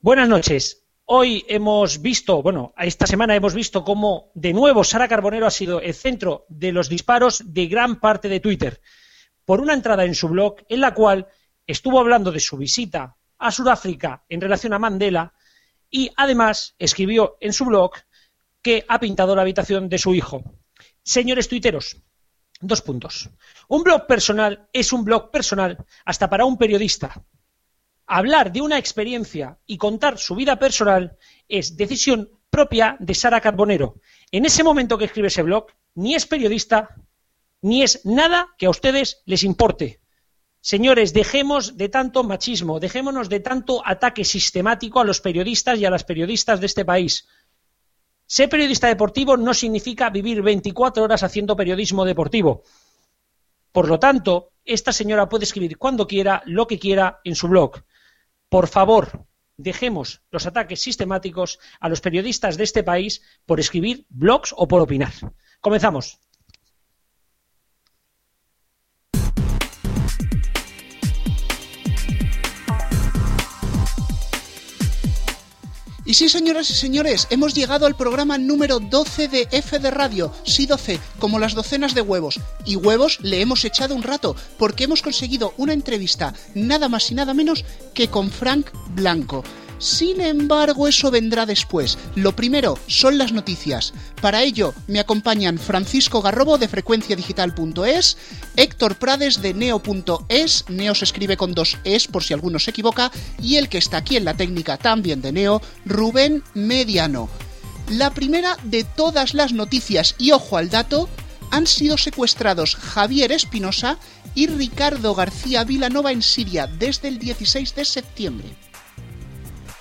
Buenas noches. Hoy hemos visto, bueno, esta semana hemos visto cómo de nuevo Sara Carbonero ha sido el centro de los disparos de gran parte de Twitter por una entrada en su blog en la cual estuvo hablando de su visita a Sudáfrica en relación a Mandela y además escribió en su blog que ha pintado la habitación de su hijo. Señores tuiteros, dos puntos. Un blog personal es un blog personal hasta para un periodista. Hablar de una experiencia y contar su vida personal es decisión propia de Sara Carbonero. En ese momento que escribe ese blog, ni es periodista, ni es nada que a ustedes les importe. Señores, dejemos de tanto machismo, dejémonos de tanto ataque sistemático a los periodistas y a las periodistas de este país. Ser periodista deportivo no significa vivir 24 horas haciendo periodismo deportivo. Por lo tanto, esta señora puede escribir cuando quiera, lo que quiera en su blog. Por favor, dejemos los ataques sistemáticos a los periodistas de este país por escribir blogs o por opinar. Comenzamos. Y sí, señoras y señores, hemos llegado al programa número 12 de F de Radio, sí 12, como las docenas de huevos. Y huevos le hemos echado un rato, porque hemos conseguido una entrevista nada más y nada menos que con Frank Blanco. Sin embargo, eso vendrá después. Lo primero son las noticias. Para ello me acompañan Francisco Garrobo de frecuenciadigital.es, Héctor Prades de neo.es, neo se escribe con dos es por si alguno se equivoca, y el que está aquí en la técnica también de neo, Rubén Mediano. La primera de todas las noticias, y ojo al dato, han sido secuestrados Javier Espinosa y Ricardo García Vilanova en Siria desde el 16 de septiembre.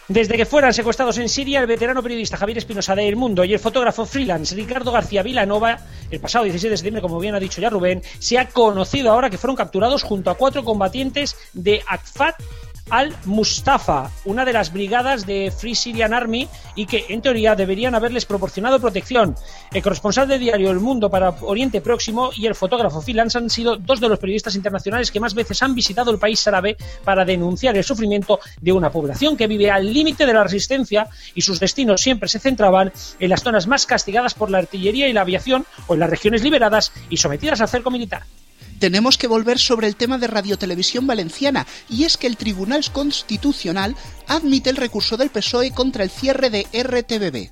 Desde que fueran secuestrados en Siria, el veterano periodista Javier Espinosa de El Mundo y el fotógrafo freelance Ricardo García Vilanova, el pasado 16 de septiembre, como bien ha dicho ya Rubén, se ha conocido ahora que fueron capturados junto a cuatro combatientes de Akfat al-Mustafa, una de las brigadas de Free Syrian Army y que en teoría deberían haberles proporcionado protección. El corresponsal de diario El Mundo para Oriente Próximo y el fotógrafo freelance han sido dos de los periodistas internacionales que más veces han visitado el país árabe para denunciar el sufrimiento de una población que vive al límite de la resistencia y sus destinos siempre se centraban en las zonas más castigadas por la artillería y la aviación o en las regiones liberadas y sometidas al cerco militar tenemos que volver sobre el tema de Radiotelevisión Valenciana, y es que el Tribunal Constitucional admite el recurso del PSOE contra el cierre de RTBB.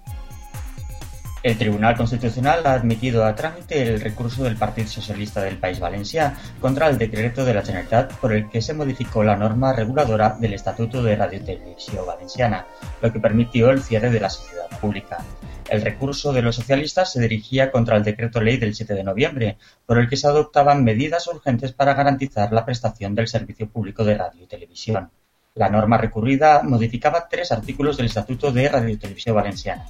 El Tribunal Constitucional ha admitido a trámite el recurso del Partido Socialista del País Valencià contra el decreto de la Generalitat por el que se modificó la norma reguladora del Estatuto de Radiotelevisión Valenciana, lo que permitió el cierre de la sociedad pública. El recurso de los socialistas se dirigía contra el decreto ley del 7 de noviembre, por el que se adoptaban medidas urgentes para garantizar la prestación del servicio público de radio y televisión. La norma recurrida modificaba tres artículos del Estatuto de Radio y Televisión Valenciana.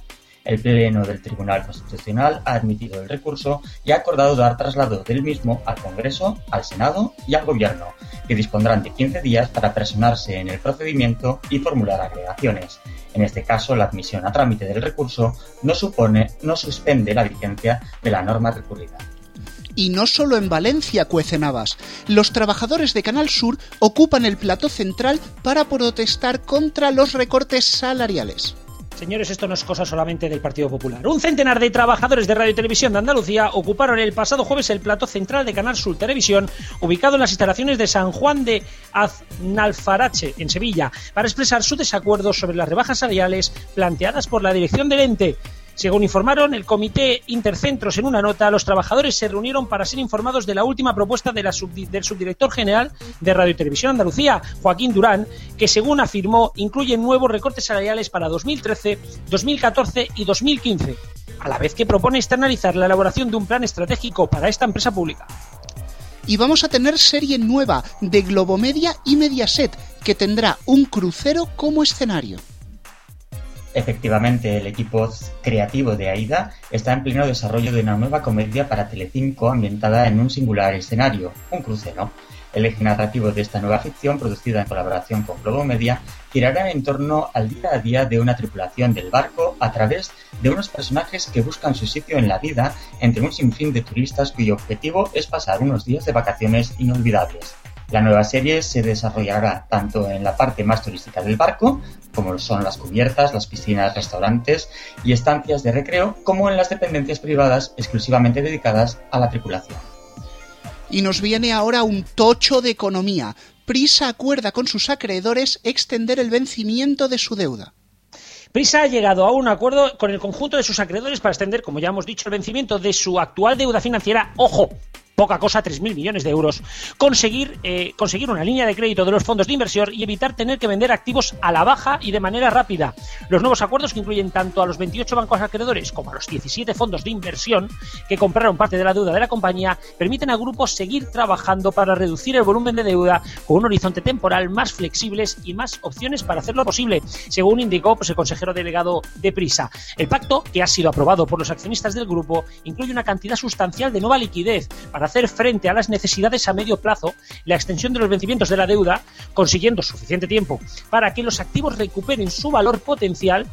El Pleno del Tribunal Constitucional ha admitido el recurso y ha acordado dar traslado del mismo al Congreso, al Senado y al Gobierno, que dispondrán de 15 días para personarse en el procedimiento y formular agregaciones. En este caso, la admisión a trámite del recurso no supone, no suspende la vigencia de la norma recurrida. Y no solo en Valencia cuecen habas. Los trabajadores de Canal Sur ocupan el plató central para protestar contra los recortes salariales. Señores, esto no es cosa solamente del Partido Popular. Un centenar de trabajadores de Radio y Televisión de Andalucía ocuparon el pasado jueves el plató central de Canal Sur Televisión, ubicado en las instalaciones de San Juan de Aznalfarache, en Sevilla, para expresar su desacuerdo sobre las rebajas salariales planteadas por la dirección del ente. Según informaron el Comité Intercentros en una nota, los trabajadores se reunieron para ser informados de la última propuesta del subdirector general de Radio y Televisión Andalucía, Joaquín Durán, que según afirmó incluye nuevos recortes salariales para 2013, 2014 y 2015, a la vez que propone externalizar la elaboración de un plan estratégico para esta empresa pública y vamos a tener serie nueva de Globomedia y Mediaset, que tendrá un crucero como escenario. Efectivamente, el equipo creativo de AIDA está en pleno desarrollo de una nueva comedia para Telecinco ambientada en un singular escenario, un crucero. El eje narrativo de esta nueva ficción, producida en colaboración con Globo Media, girará en torno al día a día de una tripulación del barco a través de unos personajes que buscan su sitio en la vida entre un sinfín de turistas cuyo objetivo es pasar unos días de vacaciones inolvidables. La nueva serie se desarrollará tanto en la parte más turística del barco, como son las cubiertas, las piscinas, restaurantes y estancias de recreo, como en las dependencias privadas exclusivamente dedicadas a la tripulación. Y nos viene ahora un tocho de economía. Prisa acuerda con sus acreedores extender el vencimiento de su deuda. Prisa ha llegado a un acuerdo con el conjunto de sus acreedores para extender, como ya hemos dicho, el vencimiento de su actual deuda financiera. Ojo, poca cosa, 3.000 millones de euros, conseguir, eh, conseguir una línea de crédito de los fondos de inversión y evitar tener que vender activos a la baja y de manera rápida. Los nuevos acuerdos que incluyen tanto a los 28 bancos acreedores como a los 17 fondos de inversión que compraron parte de la deuda de la compañía permiten al grupo seguir trabajando para reducir el volumen de deuda con un horizonte temporal más flexibles y más opciones para hacerlo posible, según indicó pues, el consejero delegado de Prisa. El pacto, que ha sido aprobado por los accionistas del grupo, incluye una cantidad sustancial de nueva liquidez para hacer frente a las necesidades a medio plazo, la extensión de los vencimientos de la deuda, consiguiendo suficiente tiempo para que los activos recuperen su valor potencial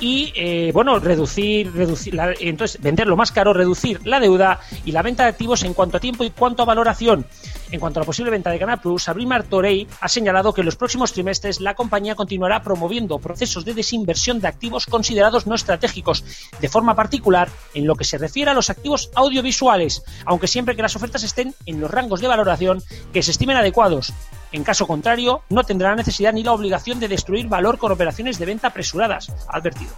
y eh, bueno reducir reducir entonces venderlo más caro reducir la deuda y la venta de activos en cuanto a tiempo y cuanto a valoración en cuanto a la posible venta de Canal Plus, Abril Martorey ha señalado que en los próximos trimestres la compañía continuará promoviendo procesos de desinversión de activos considerados no estratégicos, de forma particular en lo que se refiere a los activos audiovisuales, aunque siempre que las ofertas estén en los rangos de valoración que se estimen adecuados. En caso contrario, no tendrá necesidad ni la obligación de destruir valor con operaciones de venta apresuradas, advertido.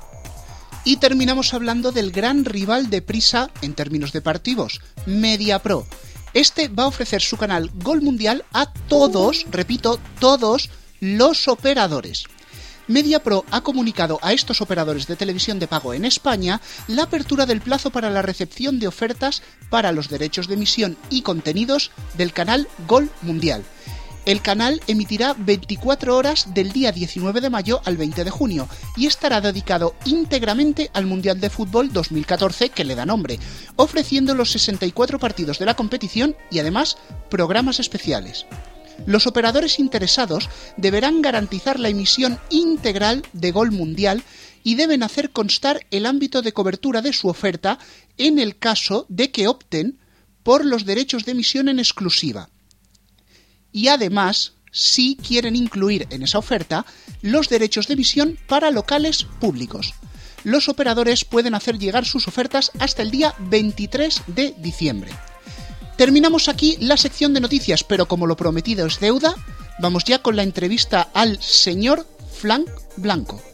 Y terminamos hablando del gran rival de Prisa en términos deportivos, MediaPro. Este va a ofrecer su canal Gol Mundial a todos, repito, todos los operadores. MediaPro ha comunicado a estos operadores de televisión de pago en España la apertura del plazo para la recepción de ofertas para los derechos de emisión y contenidos del canal Gol Mundial. El canal emitirá 24 horas del día 19 de mayo al 20 de junio y estará dedicado íntegramente al Mundial de Fútbol 2014 que le da nombre, ofreciendo los 64 partidos de la competición y además programas especiales. Los operadores interesados deberán garantizar la emisión integral de Gol Mundial y deben hacer constar el ámbito de cobertura de su oferta en el caso de que opten por los derechos de emisión en exclusiva y además si quieren incluir en esa oferta los derechos de emisión para locales públicos. Los operadores pueden hacer llegar sus ofertas hasta el día 23 de diciembre. Terminamos aquí la sección de noticias, pero como lo prometido es deuda, vamos ya con la entrevista al señor Frank Blanco.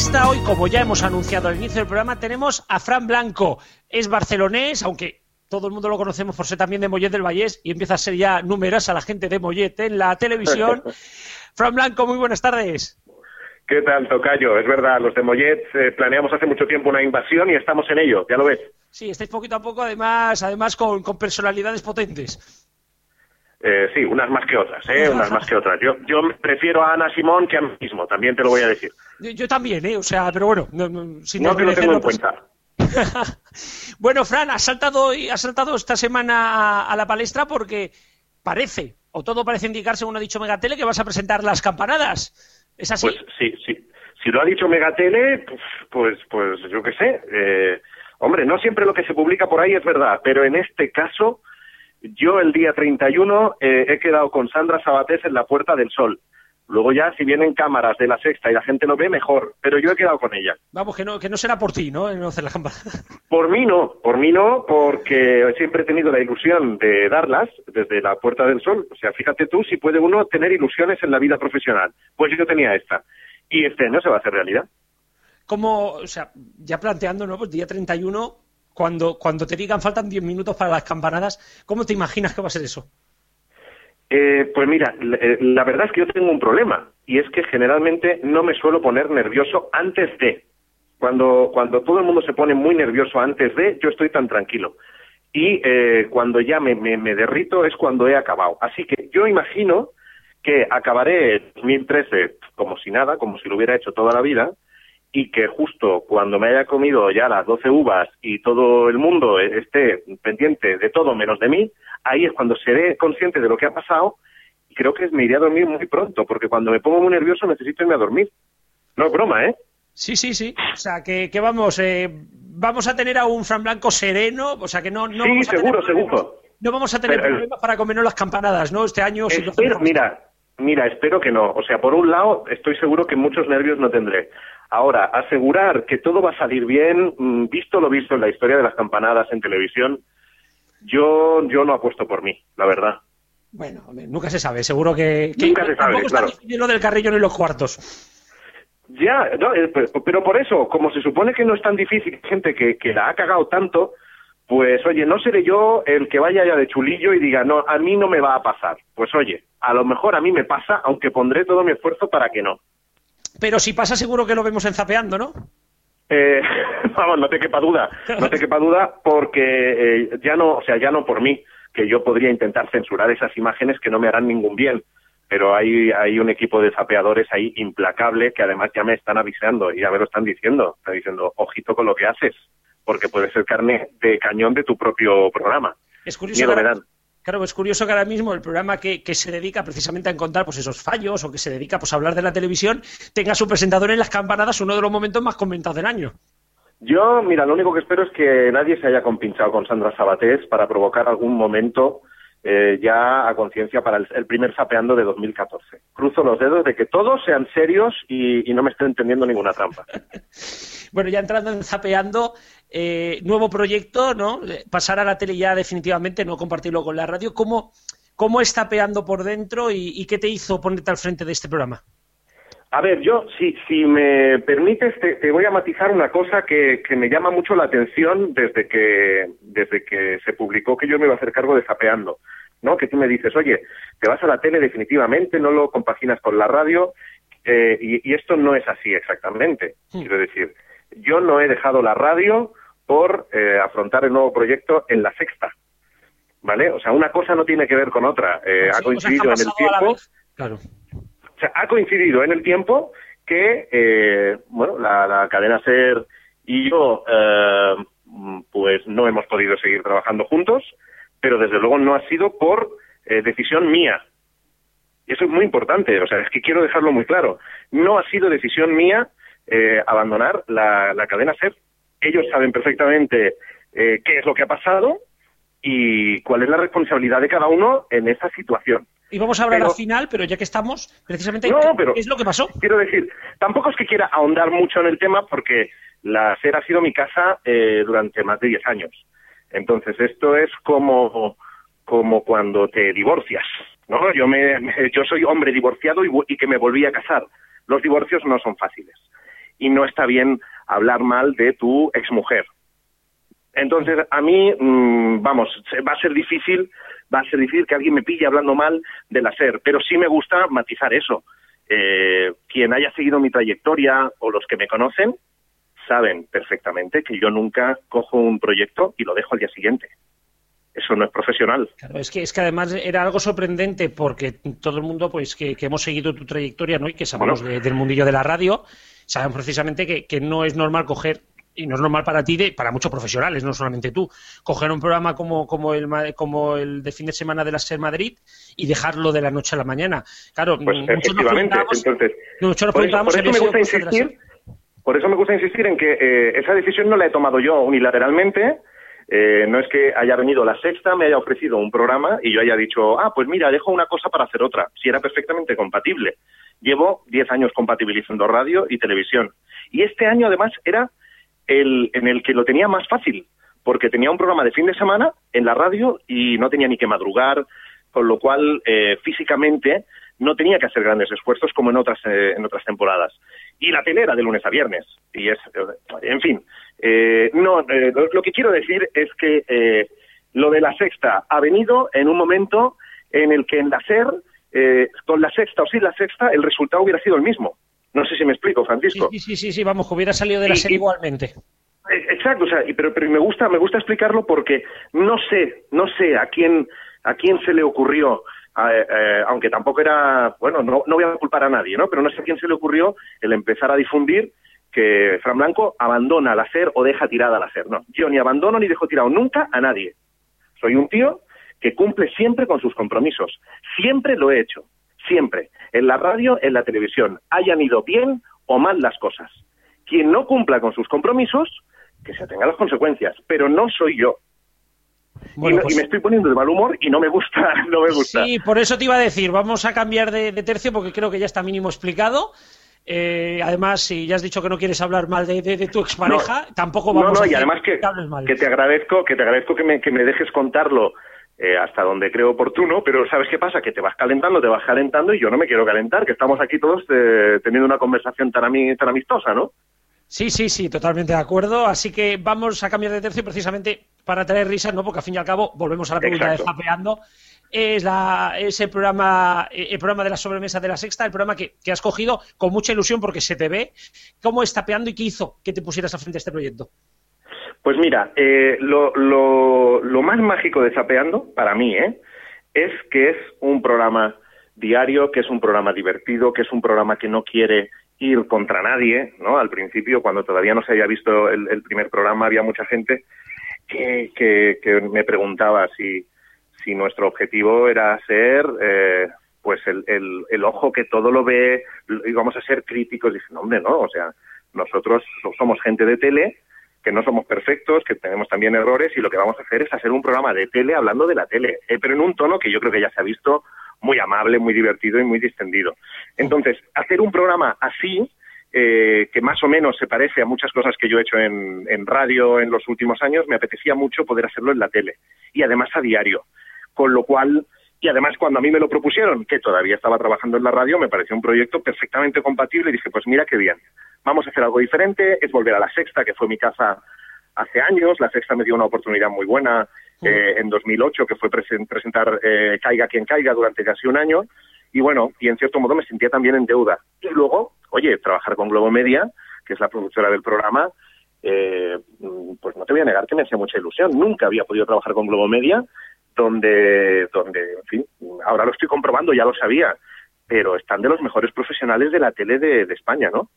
Entrevista, hoy, como ya hemos anunciado al inicio del programa, tenemos a Fran Blanco. Es barcelonés, aunque todo el mundo lo conocemos por ser también de Mollet del Vallés y empieza a ser ya numerosa la gente de Mollet en la televisión. Fran Blanco, muy buenas tardes. ¿Qué tal, Tocayo? Es verdad, los de Mollet eh, planeamos hace mucho tiempo una invasión y estamos en ello, ya lo ves. Sí, estáis poquito a poco, además, además con personalidades potentes. Eh, sí, unas más que otras, ¿eh? Unas más que otras. Yo, yo prefiero a Ana Simón que a mí mismo, también te lo voy a decir. Yo, también, ¿eh? O sea, pero bueno, no, no, sin no te lo tengo en pues cuenta. bueno, Fran, has saltado, has saltado esta semana a, la palestra porque parece, o todo parece indicar, según ha dicho Megatele, que vas a presentar las campanadas. ¿Es así? Pues sí, sí. Si lo ha dicho Megatele, pues, pues, pues yo qué sé. Eh, hombre, no siempre lo que se publica por ahí es verdad, pero en este caso yo el día 31 eh, he quedado con Sandra Sabatés en la Puerta del Sol. Luego ya, si vienen cámaras de la sexta y la gente lo ve, mejor. Pero yo he quedado con ella. Vamos, que no, que no será por ti, ¿no? no hacer la por mí no, por mí no, porque siempre he tenido la ilusión de darlas desde la Puerta del Sol. O sea, fíjate tú si puede uno tener ilusiones en la vida profesional. Pues yo tenía esta. Y este año se va a hacer realidad. Como, o sea, ya planteando, ¿no? Pues día 31 cuando, cuando te digan faltan 10 minutos para las campanadas, ¿cómo te imaginas que va a ser eso? Eh, pues mira, eh, la verdad es que yo tengo un problema y es que generalmente no me suelo poner nervioso antes de. Cuando, cuando todo el mundo se pone muy nervioso antes de, yo estoy tan tranquilo. Y eh, cuando ya me, me, derrito es cuando he acabado. Así que yo imagino que acabaré 2013 como si nada, como si lo hubiera hecho toda la vida, y que justo cuando me haya comido ya las 12 uvas y todo el mundo esté pendiente de todo menos de mí, ahí es cuando seré consciente de lo que ha pasado y creo que me iré a dormir muy pronto, porque cuando me pongo muy nervioso necesito irme a dormir. No es broma, ¿eh? Sí, sí, sí. O sea, que, vamos, eh, vamos a tener a un Fran Blanco sereno, o sea, que no, no sí, seguro, seguro. No vamos a tener problemas para comernos las campanadas, ¿no? Este año... Espero, mira, mira, espero que no. O sea, por un lado, estoy seguro que muchos nervios no tendré. Ahora, asegurar que todo va a salir bien, mm, visto lo visto en la historia de las campanadas en televisión, yo, yo no apuesto por mí, la verdad. Bueno, nunca se sabe, seguro que... nunca se sabe, claro. lo del carrillo ni los cuartos. Ya, no, eh, pero por eso, como se supone que no es tan difícil, gente que, que la ha cagado tanto, pues oye, no seré yo el que vaya ya de chulillo y diga, no, a mí no me va a pasar. Pues oye, a lo mejor a mí me pasa, aunque pondré todo mi esfuerzo para que no. Pero si pasa, seguro que lo vemos enzapeando, ¿no? Eh, vamos, no te quepa duda, no te quepa duda porque eh, ya no, o sea, ya no por mí, que yo podría intentar censurar esas imágenes que no me harán ningún bien, pero hay, hay un equipo de zapeadores ahí implacable que además ya me están avisando y ya me lo están diciendo, están diciendo, ojito con lo que haces, porque puede ser carne de cañón de tu propio programa. Es curioso. Claro, es curioso que ahora mismo el programa que, se dedica precisamente a encontrar pues, esos fallos o que se dedica pues, a hablar de la televisión tenga su presentador en las campanadas uno de los momentos más comentados del año. Yo, mira, lo único que espero es que nadie se haya compinchado con Sandra Sabatés para provocar algún momento eh, ya a conciencia para el, primer sapeando de 2014. Cruzo los dedos de que todos sean serios y, y no me estén entendiendo ninguna trampa. bueno, ya entrando en zapeando, eh, nuevo proyecto, ¿no? Pasar a la tele ya definitivamente, no compartirlo con la radio. ¿Cómo, cómo está peando por dentro y, qué te hizo ponerte al frente de este programa? A ver, yo, si, si me permites, te, voy a matizar una cosa que, que, me llama mucho la atención desde que, desde que se publicó que yo me iba a hacer cargo de Zapeando. ¿no? Que tú me dices, oye, te vas a la tele definitivamente, no lo compaginas con la radio, eh, y, esto no es así exactamente. Hmm. Quiero decir, yo no he dejado la radio por eh, afrontar el nuevo proyecto en la sexta. ¿Vale? O sea, una cosa no tiene que ver con otra. Eh, ha coincidido en el tiempo. Claro. O sea, ha coincidido en el tiempo que, eh, bueno, la, cadena SER y yo, pues no hemos podido seguir trabajando juntos, pero desde luego no ha sido por decisión mía. Y eso es muy importante, o sea, es que quiero dejarlo muy claro. No ha sido decisión mía abandonar la, la cadena SER ellos saben perfectamente eh, qué es lo que ha pasado y cuál es la responsabilidad de cada uno en esa situación. Y vamos a hablar al final, pero ya que estamos, precisamente, ¿qué es lo que pasó? Quiero decir, tampoco es que quiera ahondar mucho en el tema porque la SER ha sido mi casa eh, durante más de 10 años. Entonces, esto es como, como cuando te divorcias, ¿no? Yo, me, yo soy hombre divorciado y, y que me volví a casar. Los divorcios no son fáciles. Y no está bien hablar mal de tu exmujer. Entonces, a mí, mm, vamos, va a ser difícil, va a ser difícil que alguien me pille hablando mal de la SER, pero sí me gusta matizar eso. Eh, quien haya seguido mi trayectoria o los que me conocen saben perfectamente que yo nunca cojo un proyecto y lo dejo al día siguiente. Eso no es profesional. Claro, es que es que además era algo sorprendente porque todo el mundo, pues que, hemos seguido tu trayectoria, ¿no? Y que sabemos del mundillo de la radio, sabemos precisamente que, no es normal coger y no es normal para ti, de, para muchos profesionales, no solamente tú, coger un programa como, como, el, como el de fin de semana de la SER Madrid y dejarlo de la noche a la mañana. Claro, pues muchos nos Entonces, por, eso, me gusta insistir, por eso me gusta insistir en que eh, esa decisión no la he tomado yo unilateralmente, eh, no es que haya venido la sexta, me haya ofrecido un programa y yo haya dicho, ah, pues mira, dejo una cosa para hacer otra, si era perfectamente compatible. Llevo 10 años compatibilizando radio y televisión. Y este año, además, era el en el que lo tenía más fácil, porque tenía un programa de fin de semana en la radio y no tenía ni que madrugar, con lo cual eh, físicamente no tenía que hacer grandes esfuerzos como en otras eh, en otras temporadas. Y la tele era de lunes a viernes. Y es, en fin, eh, no, lo, que quiero decir es que lo de la sexta ha venido en un momento en el que en la SER eh, con la sexta o sin la sexta, el resultado hubiera sido el mismo. No sé si me explico, Francisco. Sí, sí, sí, sí vamos, que hubiera salido de la serie igualmente. Eh, exacto, o sea, pero, pero me gusta, me gusta explicarlo porque no sé, no sé a quién, a quién se le ocurrió eh, aunque tampoco era, bueno, no, no voy a culpar a nadie, ¿no? Pero no sé a quién se le ocurrió el empezar a difundir que Fran Blanco abandona la SER o deja tirada la SER. No, yo ni abandono ni dejo tirado nunca a nadie. Soy un tío que cumple siempre con sus compromisos. Siempre lo he hecho. Siempre. En la radio, en la televisión. Hayan ido bien o mal las cosas. Quien no cumpla con sus compromisos, que se atenga a las consecuencias. Pero no soy yo. y, pues me estoy poniendo de mal humor y no me gusta, no me gusta. Sí, por eso te iba a decir, vamos a cambiar de, de tercio porque creo que ya está mínimo explicado. Eh, además, si ya has dicho que no quieres hablar mal de, de, de tu expareja, no, tampoco vamos no, no, a y además que, que, te agradezco, que te agradezco que me, que me dejes contarlo eh, hasta donde creo oportuno, pero ¿sabes qué pasa? Que te vas calentando, te vas calentando y yo no me quiero calentar, que estamos aquí todos eh, teniendo una conversación tan, ami tan amistosa, ¿no? Sí, sí, sí, totalmente de acuerdo. Así que vamos a cambiar de tercio precisamente para traer risas, ¿no? Porque al fin y al cabo volvemos a la pregunta Exacto. de Zapeando. Es, la, programa el programa de la sobremesa de la sexta, el programa que, que has cogido con mucha ilusión porque se te ve. ¿Cómo es Zapeando y qué hizo que te pusieras a frente a este proyecto? Pues mira, eh, lo, lo, más mágico de Zapeando, para mí, ¿eh? es que es un programa diario, que es un programa divertido, que es un programa que no quiere ir contra nadie, ¿no? Al principio, cuando todavía no se había visto el, primer programa, había mucha gente que, que me preguntaba si, si nuestro objetivo era ser eh, pues el, el, el, ojo que todo lo ve, íbamos a ser críticos, dicen, hombre, no, o sea, nosotros somos gente de tele, que no somos perfectos, que tenemos también errores y lo que vamos a hacer es hacer un programa de tele hablando de la tele, eh, pero en un tono que yo creo que ya se ha visto muy amable, muy divertido y muy distendido. Entonces, hacer un programa así, eh, que más o menos se parece a muchas cosas que yo he hecho en, en radio en los últimos años, me apetecía mucho poder hacerlo en la tele y además a diario. Con lo cual, y además cuando a mí me lo propusieron, que todavía estaba trabajando en la radio, me pareció un proyecto perfectamente compatible y dije, pues mira qué bien, vamos a hacer algo diferente, es volver a la sexta, que fue mi casa hace años, la sexta me dio una oportunidad muy buena eh, en 2008, que fue presen presentar eh, Caiga quien caiga durante casi un año, y bueno, y en cierto modo me sentía también en deuda. Y luego, oye, trabajar con Globo Media, que es la productora del programa, eh, pues no te voy a negar que me hacía mucha ilusión. Nunca había podido trabajar con Globo Media, donde, donde, en fin, ahora lo estoy comprobando, ya lo sabía, pero están de los mejores profesionales de la tele de, de España, ¿no?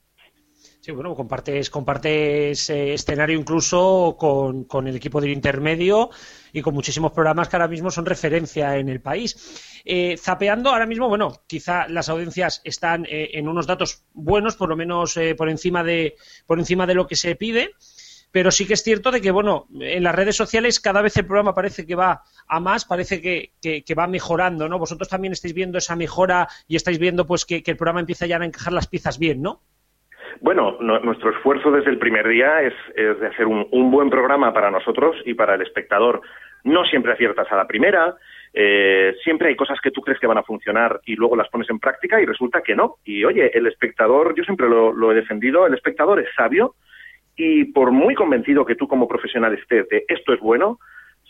Sí, bueno, compartes, compartes eh, escenario incluso con, con, el equipo del intermedio y con muchísimos programas que ahora mismo son referencia en el país. Eh, zapeando ahora mismo, bueno, quizá las audiencias están eh, en unos datos buenos, por lo menos eh, por encima de por encima de lo que se pide. Pero sí que es cierto de que, bueno, en las redes sociales cada vez el programa parece que va a más, parece que, que, que va mejorando, ¿no? Vosotros también estáis viendo esa mejora y estáis viendo pues que, el programa empieza ya a encajar las piezas bien, ¿no? Bueno, no, nuestro esfuerzo desde el primer día es, de hacer un, buen programa para nosotros y para el espectador. No siempre aciertas a la primera, eh, siempre hay cosas que tú crees que van a funcionar y luego las pones en práctica y resulta que no. Y oye, el espectador, yo siempre lo he defendido, el espectador es sabio y por muy convencido que tú como profesional estés de esto es bueno,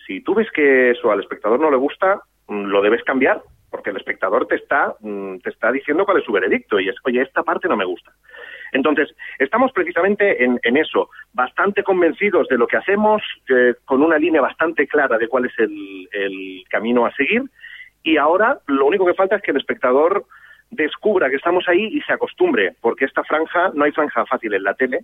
si tú ves que eso al espectador no le gusta, mm, lo debes cambiar porque el espectador te está, mm, te está diciendo cuál es su veredicto y es, oye, esta parte no me gusta. Entonces, estamos precisamente en, eso, bastante convencidos de lo que hacemos, eh, con una línea bastante clara de cuál es el camino a seguir, y ahora lo único que falta es que el espectador descubra que estamos ahí y se acostumbre, porque esta franja, no hay franja fácil en la tele,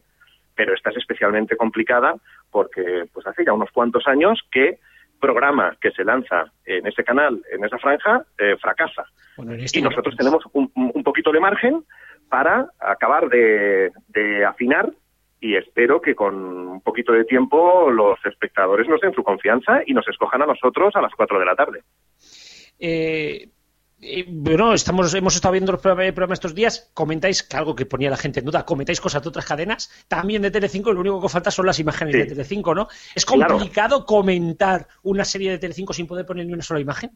pero esta es especialmente complicada porque pues hace ya unos cuantos años que programa que se lanza en ese canal, en esa franja, eh, fracasa. Bueno, este y nosotros tenemos un, un, poquito de margen para acabar de, de, afinar y espero que con un poquito de tiempo los espectadores nos den su confianza y nos escojan a nosotros a las 4 de la tarde. Eh, bueno, estamos, hemos estado viendo el programa, el programa, estos días, comentáis que algo que ponía la gente en duda, comentáis cosas de otras cadenas, también de Telecinco, lo único que falta son las imágenes sí. de Telecinco, ¿no? ¿Es complicado claro. comentar una serie de Telecinco sin poder poner ni una sola imagen?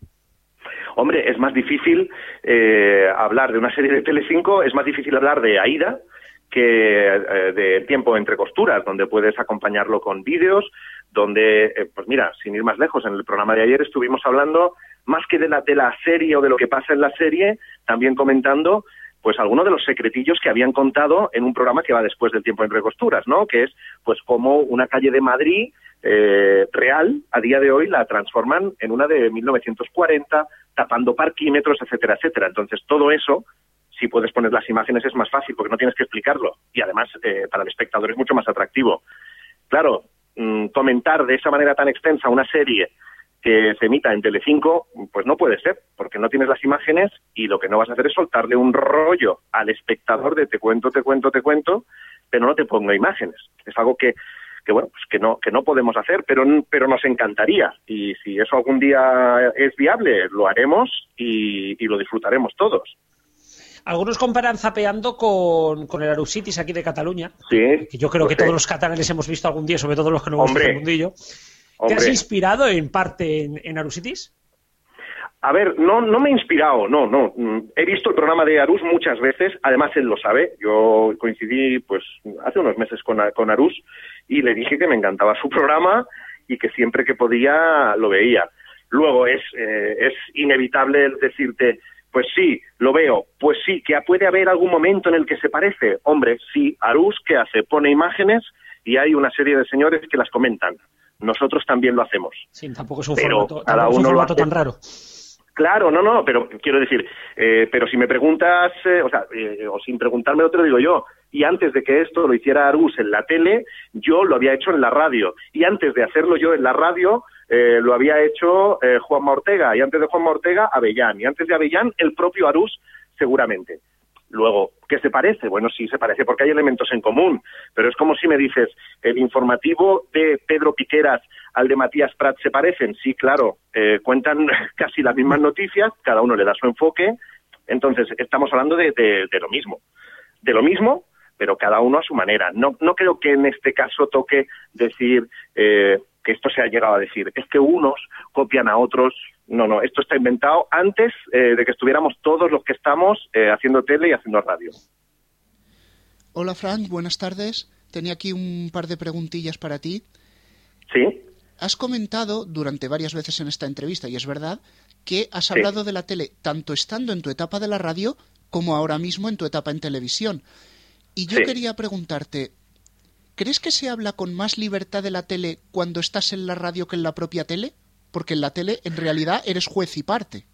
Hombre, es más difícil eh, hablar de una serie de Telecinco, es más difícil hablar de Aida que eh, de Tiempo entre costuras, donde puedes acompañarlo con vídeos, donde, eh, pues mira, sin ir más lejos, en el programa de ayer estuvimos hablando más que de la, de la serie o de lo que pasa en la serie, también comentando pues algunos de los secretillos que habían contado en un programa que va después del tiempo entre costuras, ¿no? Que es pues como una calle de Madrid eh, real, a día de hoy la transforman en una de 1940, tapando parquímetros, etcétera, etcétera. Entonces, todo eso, si puedes poner las imágenes, es más fácil porque no tienes que explicarlo. Y además, eh, para el espectador es mucho más atractivo. Claro, mm, comentar de esa manera tan extensa una serie que se emita en Telecinco, pues no puede ser, porque no tienes las imágenes y lo que no vas a hacer es soltarle un rollo al espectador de te cuento, te cuento, te cuento, pero no te pongo imágenes. Es algo que, que bueno, pues que no, que no podemos hacer, pero, pero nos encantaría. Y si eso algún día es viable, lo haremos y, lo disfrutaremos todos. Algunos comparan zapeando con, con el Arusitis aquí de Cataluña. Sí. Que yo creo que todos los catalanes hemos visto algún día, sobre todo los que no hemos visto el mundillo. ¿Te has inspirado en parte en, en Arusitis? A ver, no, no me he inspirado, no, no. Mm, he visto el programa de Arús muchas veces, además él lo sabe. Yo coincidí, pues, hace unos meses con, con Arús y le dije que me encantaba su programa y que siempre que podía lo veía. Luego es, eh, es inevitable decirte, pues sí, lo veo, pues sí, que puede haber algún momento en el que se parece. Hombre, sí, Arús, ¿qué hace? Pone imágenes y hay una serie de señores que las comentan. Nosotros también lo hacemos. Sí, tampoco es un formato, es un formato tan raro. Claro, no, no, pero quiero decir, eh, pero si me preguntas, eh, o sea, eh, o sin preguntarme te lo digo yo, y antes de que esto lo hiciera Arús en la tele, yo lo había hecho en la radio, y antes de hacerlo yo en la radio, lo había hecho Juanma Ortega, y antes de Juanma Ortega, Avellán, y antes de Avellán, el propio Arús, seguramente. Luego, ¿qué se parece? Bueno, sí se parece porque hay elementos en común, pero es como si me dices, el informativo de Pedro Piqueras al de Matías Prat se parecen. Sí, claro, eh, cuentan casi las mismas noticias, cada uno le da su enfoque, entonces estamos hablando de, lo mismo. De lo mismo, pero cada uno a su manera. No, no creo que en este caso toque decir eh, que esto se ha llegado a decir. Es que unos copian a otros no, no, esto está inventado antes eh, de que estuviéramos todos los que estamos eh, haciendo tele y haciendo radio. Hola Frank, buenas tardes. Tenía aquí un par de preguntillas para ti. Sí. Has comentado durante varias veces en esta entrevista, y es verdad, que has hablado de la tele tanto estando en tu etapa de la radio como ahora mismo en tu etapa en televisión. Y yo quería preguntarte, ¿crees que se habla con más libertad de la tele cuando estás en la radio que en la propia tele? porque en la tele en realidad eres juez y parte.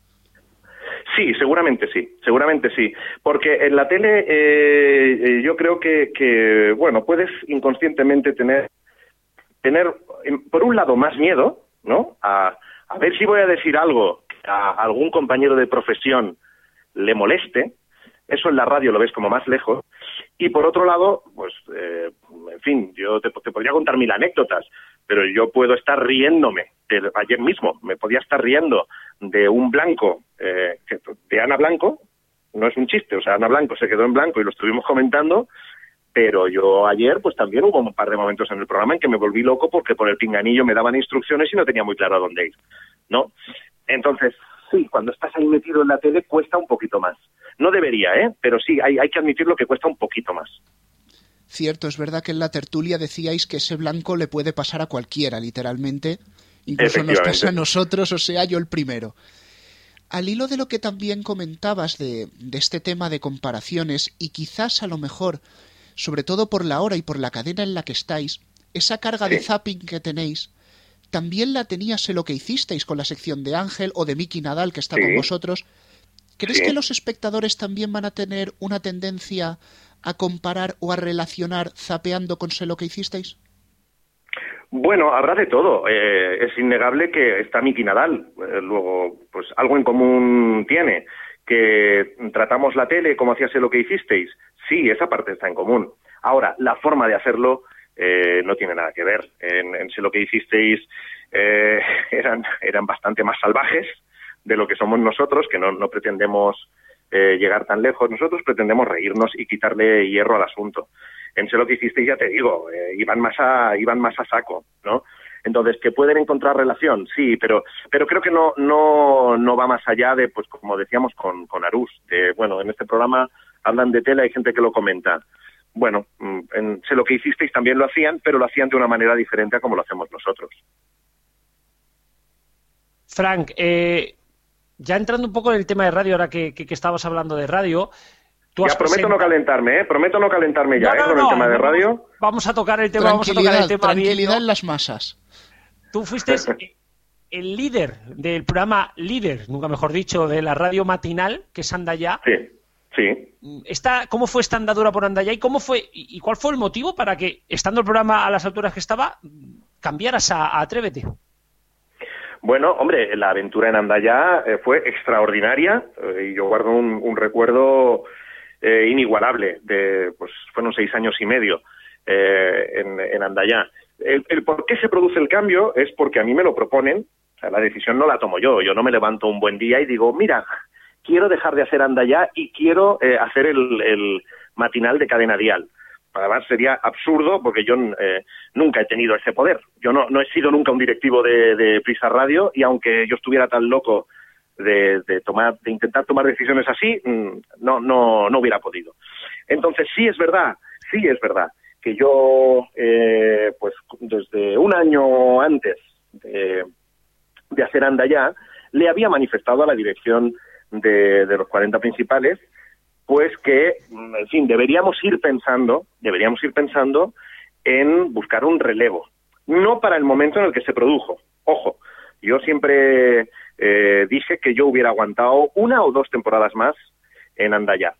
Sí, seguramente sí, seguramente sí. Porque en la tele eh, eh, yo creo que, bueno, puedes inconscientemente tener, tener, por un lado, más miedo, ¿no? A, ver si voy a decir algo que a algún compañero de profesión le moleste. Eso en la radio lo ves como más lejos. Y por otro lado, pues, eh, en fin, yo te, podría contar mil anécdotas, pero yo puedo estar riéndome ayer mismo me podía estar riendo de un blanco, eh, de Ana Blanco, no es un chiste, o sea, Ana Blanco se quedó en blanco y lo estuvimos comentando, pero yo ayer pues también hubo un par de momentos en el programa en que me volví loco porque por el pinganillo me daban instrucciones y no tenía muy claro a dónde ir, ¿no? Entonces, sí, cuando estás ahí metido en la tele cuesta un poquito más. No debería, ¿eh? Pero sí, hay, hay que admitirlo que cuesta un poquito más. Cierto, es verdad que en la tertulia decíais que ese blanco le puede pasar a cualquiera, literalmente, Incluso nos pasa a nosotros, o sea, yo el primero. Al hilo de lo que también comentabas de, este tema de comparaciones, y quizás a lo mejor, sobre todo por la hora y por la cadena en la que estáis, esa carga de zapping que tenéis, también la tenías en lo que hicisteis con la sección de Ángel o de Miki Nadal que está con vosotros. ¿Crees que los espectadores también van a tener una tendencia a comparar o a relacionar zapeando con lo que hicisteis? Bueno, habrá de todo. Eh, es innegable que está Miki Nadal. Eh, luego, pues algo en común tiene. Que tratamos la tele como hacías lo que hicisteis. Sí, esa parte está en común. Ahora, la forma de hacerlo eh, no tiene nada que ver. En, en sé lo que hicisteis eran, eran bastante más salvajes de lo que somos nosotros, que no, no pretendemos llegar tan lejos. Nosotros pretendemos reírnos y quitarle hierro al asunto en sé lo que hicisteis, ya te digo, eh, iban, más a, iban más a saco, ¿no? Entonces, que pueden encontrar relación, sí, pero, pero creo que no, no, no va más allá de, pues como decíamos con, con Arús, de, bueno, en este programa hablan de tela, hay gente que lo comenta. Bueno, mm, en, sé lo que hicisteis también lo hacían, pero lo hacían de una manera diferente a como lo hacemos nosotros. Frank, eh, ya entrando un poco en el tema de radio, ahora que, que, que estabas hablando de radio, ya prometo no calentarme, ¿eh? Prometo no calentarme ya, ¿eh? Con el tema de radio. Vamos a tocar el tema, vamos a tocar el tema Tranquilidad en las masas. Tú fuiste el líder del programa líder, nunca mejor dicho, de la radio matinal, que es Andaya. Sí, sí. ¿Cómo fue esta andadura por Andaya y cómo fue y cuál fue el motivo para que, estando el programa a las alturas que estaba, cambiaras a, Atrévete? Bueno, hombre, la aventura en Andaya eh, fue extraordinaria eh, y yo guardo un, recuerdo eh, inigualable de, pues, fueron seis años y medio en, en Andaya. El, el, por qué se produce el cambio es porque a mí me lo proponen la decisión no la tomo yo. Yo no me levanto un buen día y digo, mira, quiero dejar de hacer andaya y quiero eh, hacer el, matinal de cadena dial. Además sería absurdo porque yo eh, nunca he tenido ese poder. Yo no, no he sido nunca un directivo de, Prisa Radio y aunque yo estuviera tan loco de, tomar, de intentar tomar decisiones así, mm, no, no, no hubiera podido. Entonces sí es verdad, sí es verdad que yo, eh, pues desde un año antes de, de hacer ya le había manifestado a la dirección de, los 40 principales, pues que, en fin, deberíamos ir pensando, deberíamos ir pensando en buscar un relevo. No para el momento en el que se produjo. Ojo, yo siempre eh, dije que yo hubiera aguantado una o dos temporadas más en Andaya.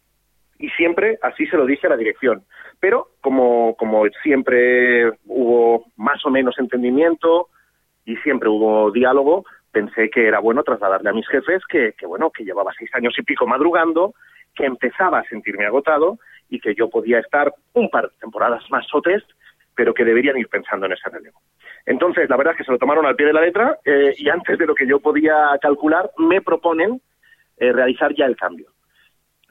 Y siempre así se lo dije a la dirección. Pero como, como siempre hubo más o menos entendimiento, y siempre hubo diálogo, pensé que era bueno trasladarle a mis jefes que, bueno, que llevaba seis años y pico madrugando, que empezaba a sentirme agotado y que yo podía estar un par de temporadas más o pero que deberían ir pensando en ese relevo. Entonces, la verdad es que se lo tomaron al pie de la letra eh, y antes de lo que yo podía calcular, me proponen eh, realizar ya el cambio.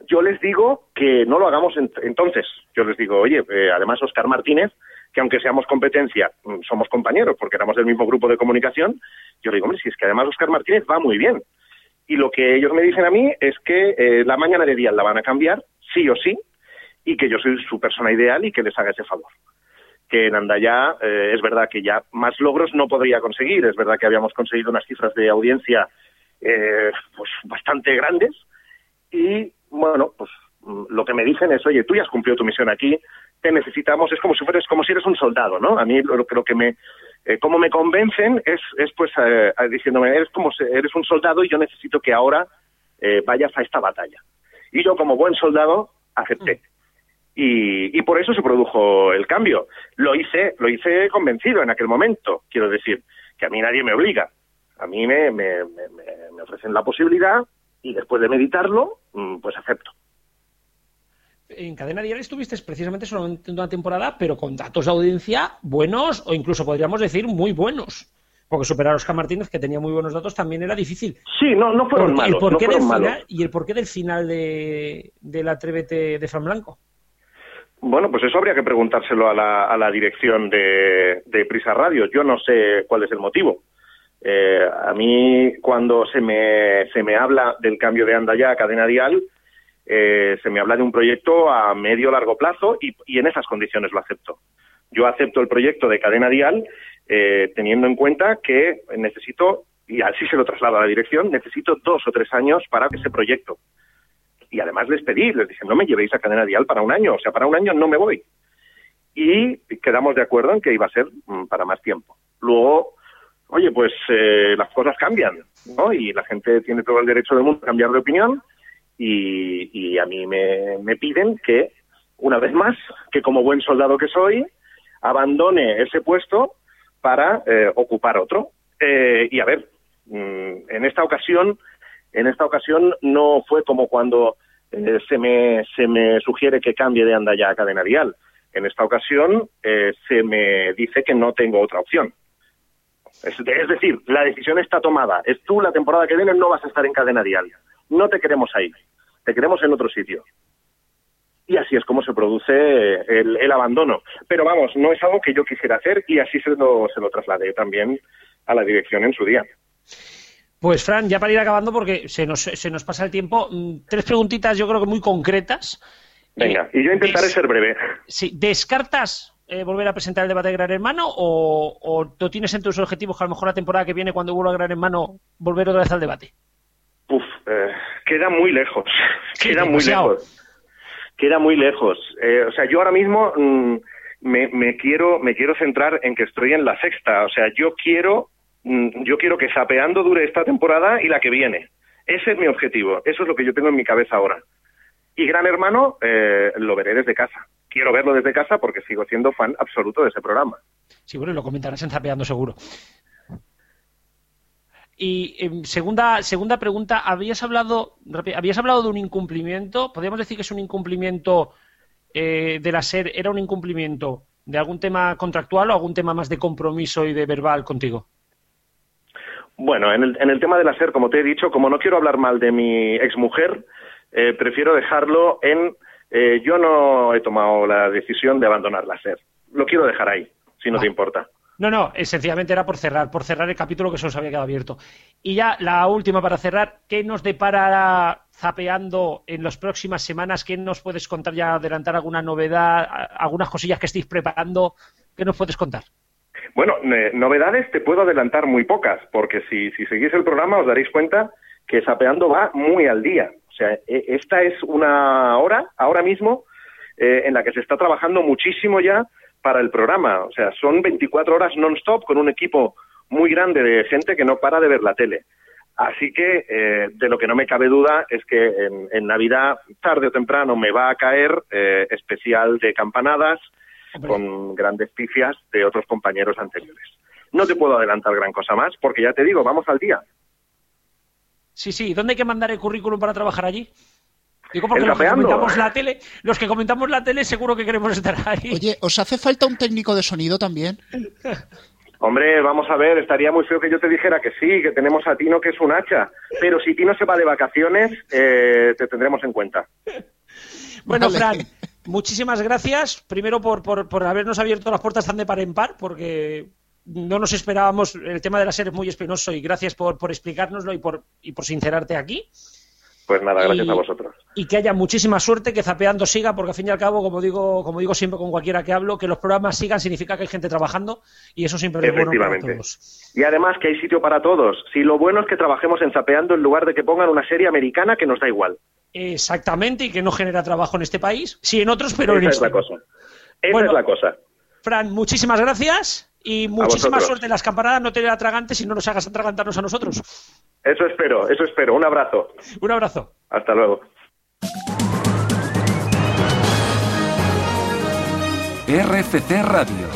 Yo les digo que no lo hagamos entonces. Yo les digo, oye, eh, además Oscar Martínez que aunque seamos competencia, mm, somos compañeros porque éramos del mismo grupo de comunicación, yo digo, hombre, si es que además Oscar Martínez va muy bien. Y lo que ellos me dicen a mí es que eh, la mañana de día la van a cambiar, sí o sí, y que yo soy su persona ideal y que les haga ese favor. Que en Andaya eh, es verdad que ya más logros no podría conseguir, es verdad que habíamos conseguido unas cifras de audiencia eh, pues bastante grandes y bueno, pues mm, lo que me dicen es, oye, tú ya has cumplido tu misión aquí, te necesitamos, es como si fueres, como si eres un soldado, ¿no? A mí lo, lo que me, eh, como me convencen es, es pues eh, diciéndome, eres como eres un soldado y yo necesito que ahora eh, vayas a esta batalla. Y yo como buen soldado acepté. Y, y, por eso se produjo el cambio. Lo hice, lo hice convencido en aquel momento, quiero decir, que a mí nadie me obliga. A mí me, me, me, me ofrecen la posibilidad y después de meditarlo, mm, pues acepto en Cadena Diaria estuviste precisamente solamente una temporada, pero con datos de audiencia buenos o incluso podríamos decir muy buenos. Porque superar a Oscar Martínez, que tenía muy buenos datos, también era difícil. Sí, no, no fueron malos. no fueron malos. ¿Y el porqué del final de, la Atrévete de Fran Blanco? Bueno, pues eso habría que preguntárselo a la, a la dirección de, Prisa Radio. Yo no sé cuál es el motivo. Eh, a mí, cuando se me, se me habla del cambio de Andaya a Cadena Dial, eh, se me habla de un proyecto a medio largo plazo y, en esas condiciones lo acepto. Yo acepto el proyecto de cadena dial eh, teniendo en cuenta que necesito, y así se lo traslado a la dirección, necesito dos o tres años para ese proyecto. Y además les pedí, les dije, no me llevéis a cadena dial para un año, o sea, para un año no me voy. Y quedamos de acuerdo en que iba a ser mm, para más tiempo. Luego, oye, pues eh, las cosas cambian, ¿no? Y la gente tiene todo el derecho del mundo a cambiar de opinión y, a mí me, piden que, una vez más, que como buen soldado que soy, abandone ese puesto para eh, ocupar otro. Eh, y a ver, mm, en esta ocasión, en esta ocasión no fue como cuando eh, se, me, se me sugiere que cambie de anda ya a cadena vial. En esta ocasión se me dice que no tengo otra opción. Es, es, decir, la decisión está tomada. Es tú la temporada que viene no vas a estar en cadena diaria no te queremos ahí, te queremos en otro sitio. Y así es como se produce el, abandono. Pero vamos, no es algo que yo quisiera hacer y así se lo, se lo trasladé también a la dirección en su día. Pues Fran, ya para ir acabando porque se nos, se nos pasa el tiempo, mm, tres preguntitas yo creo que muy concretas. Venga, y yo intentaré ser breve. Sí, ¿descartas eh, volver a presentar el debate de Gran Hermano o, o tienes en tus objetivos que a lo mejor la temporada que viene cuando vuelva a Gran Hermano volver otra vez al debate? Queda muy lejos. queda muy lejos. queda muy lejos. Eh, o sea, yo ahora mismo mm, me, me, quiero me quiero centrar en que estoy en la sexta. O sea, yo quiero mm, yo quiero que Sapeando dure esta temporada y la que viene. Ese es mi objetivo. Eso es lo que yo tengo en mi cabeza ahora. Y Gran Hermano eh, lo veré desde casa. Quiero verlo desde casa porque sigo siendo fan absoluto de ese programa. Sí, bueno, lo comentarás en Zapeando seguro. Y em, segunda, segunda pregunta, habías hablado, habías hablado de un incumplimiento, podríamos decir que es un incumplimiento eh, de la SER, ¿era un incumplimiento de algún tema contractual o algún tema más de compromiso y de verbal contigo? Bueno, en el, en el tema de la SER, como te he dicho, como no quiero hablar mal de mi exmujer, eh, prefiero dejarlo en eh, yo no he tomado la decisión de abandonar la SER. Lo quiero dejar ahí, si no te importa. No, no, sencillamente era por cerrar, por cerrar el capítulo que se nos había quedado abierto. Y ya la última para cerrar, ¿qué nos depara zapeando en las próximas semanas? ¿Qué nos puedes contar ya, adelantar alguna novedad, algunas cosillas que estéis preparando? ¿Qué nos puedes contar? Bueno, novedades te puedo adelantar muy pocas, porque si, si seguís el programa os daréis cuenta que Zapeando va muy al día. O sea, e, esta es una hora, ahora mismo, eh, en la que se está trabajando muchísimo ya para el programa. O sea, son 24 horas non-stop con un equipo muy grande de gente que no para de ver la tele. Así que eh, de lo que no me cabe duda es que en, Navidad, tarde o temprano, me va a caer eh, especial de campanadas con grandes pifias de otros compañeros anteriores. No te puedo adelantar gran cosa más porque ya te digo, vamos al día. Sí, sí. ¿Dónde hay que mandar el currículum para trabajar allí? Digo porque los que comentamos la tele, los que comentamos la tele seguro que queremos estar ahí. Oye, ¿os hace falta un técnico de sonido también? Hombre, vamos a ver, estaría muy feo que yo te dijera que sí, que tenemos a Tino que es un hacha, pero si Tino se va de vacaciones, eh, te tendremos en cuenta. Bueno, Fran, muchísimas gracias, primero por, por, habernos abierto las puertas tan de par en par, porque no nos esperábamos, el tema de la serie es muy espinoso y gracias por, por explicárnoslo y por, y por sincerarte aquí. Pues nada, gracias a vosotros. Y que haya muchísima suerte, que Zapeando siga, porque al fin y al cabo, como digo, como digo siempre con cualquiera que hablo, que los programas sigan significa que hay gente trabajando y eso siempre es bueno para todos. Y además que hay sitio para todos. Si lo bueno es que trabajemos en Zapeando en lugar de que pongan una serie americana que nos da igual. Exactamente, y que no genera trabajo en este país. Sí, en otros, pero Esa en es la este cosa. Esa es la cosa. Fran, muchísimas gracias y muchísima suerte en las campanadas. No te atragantes y no nos hagas atragantarnos a nosotros. Eso espero, eso espero. Un abrazo. Un abrazo. Hasta luego. RFC Radio.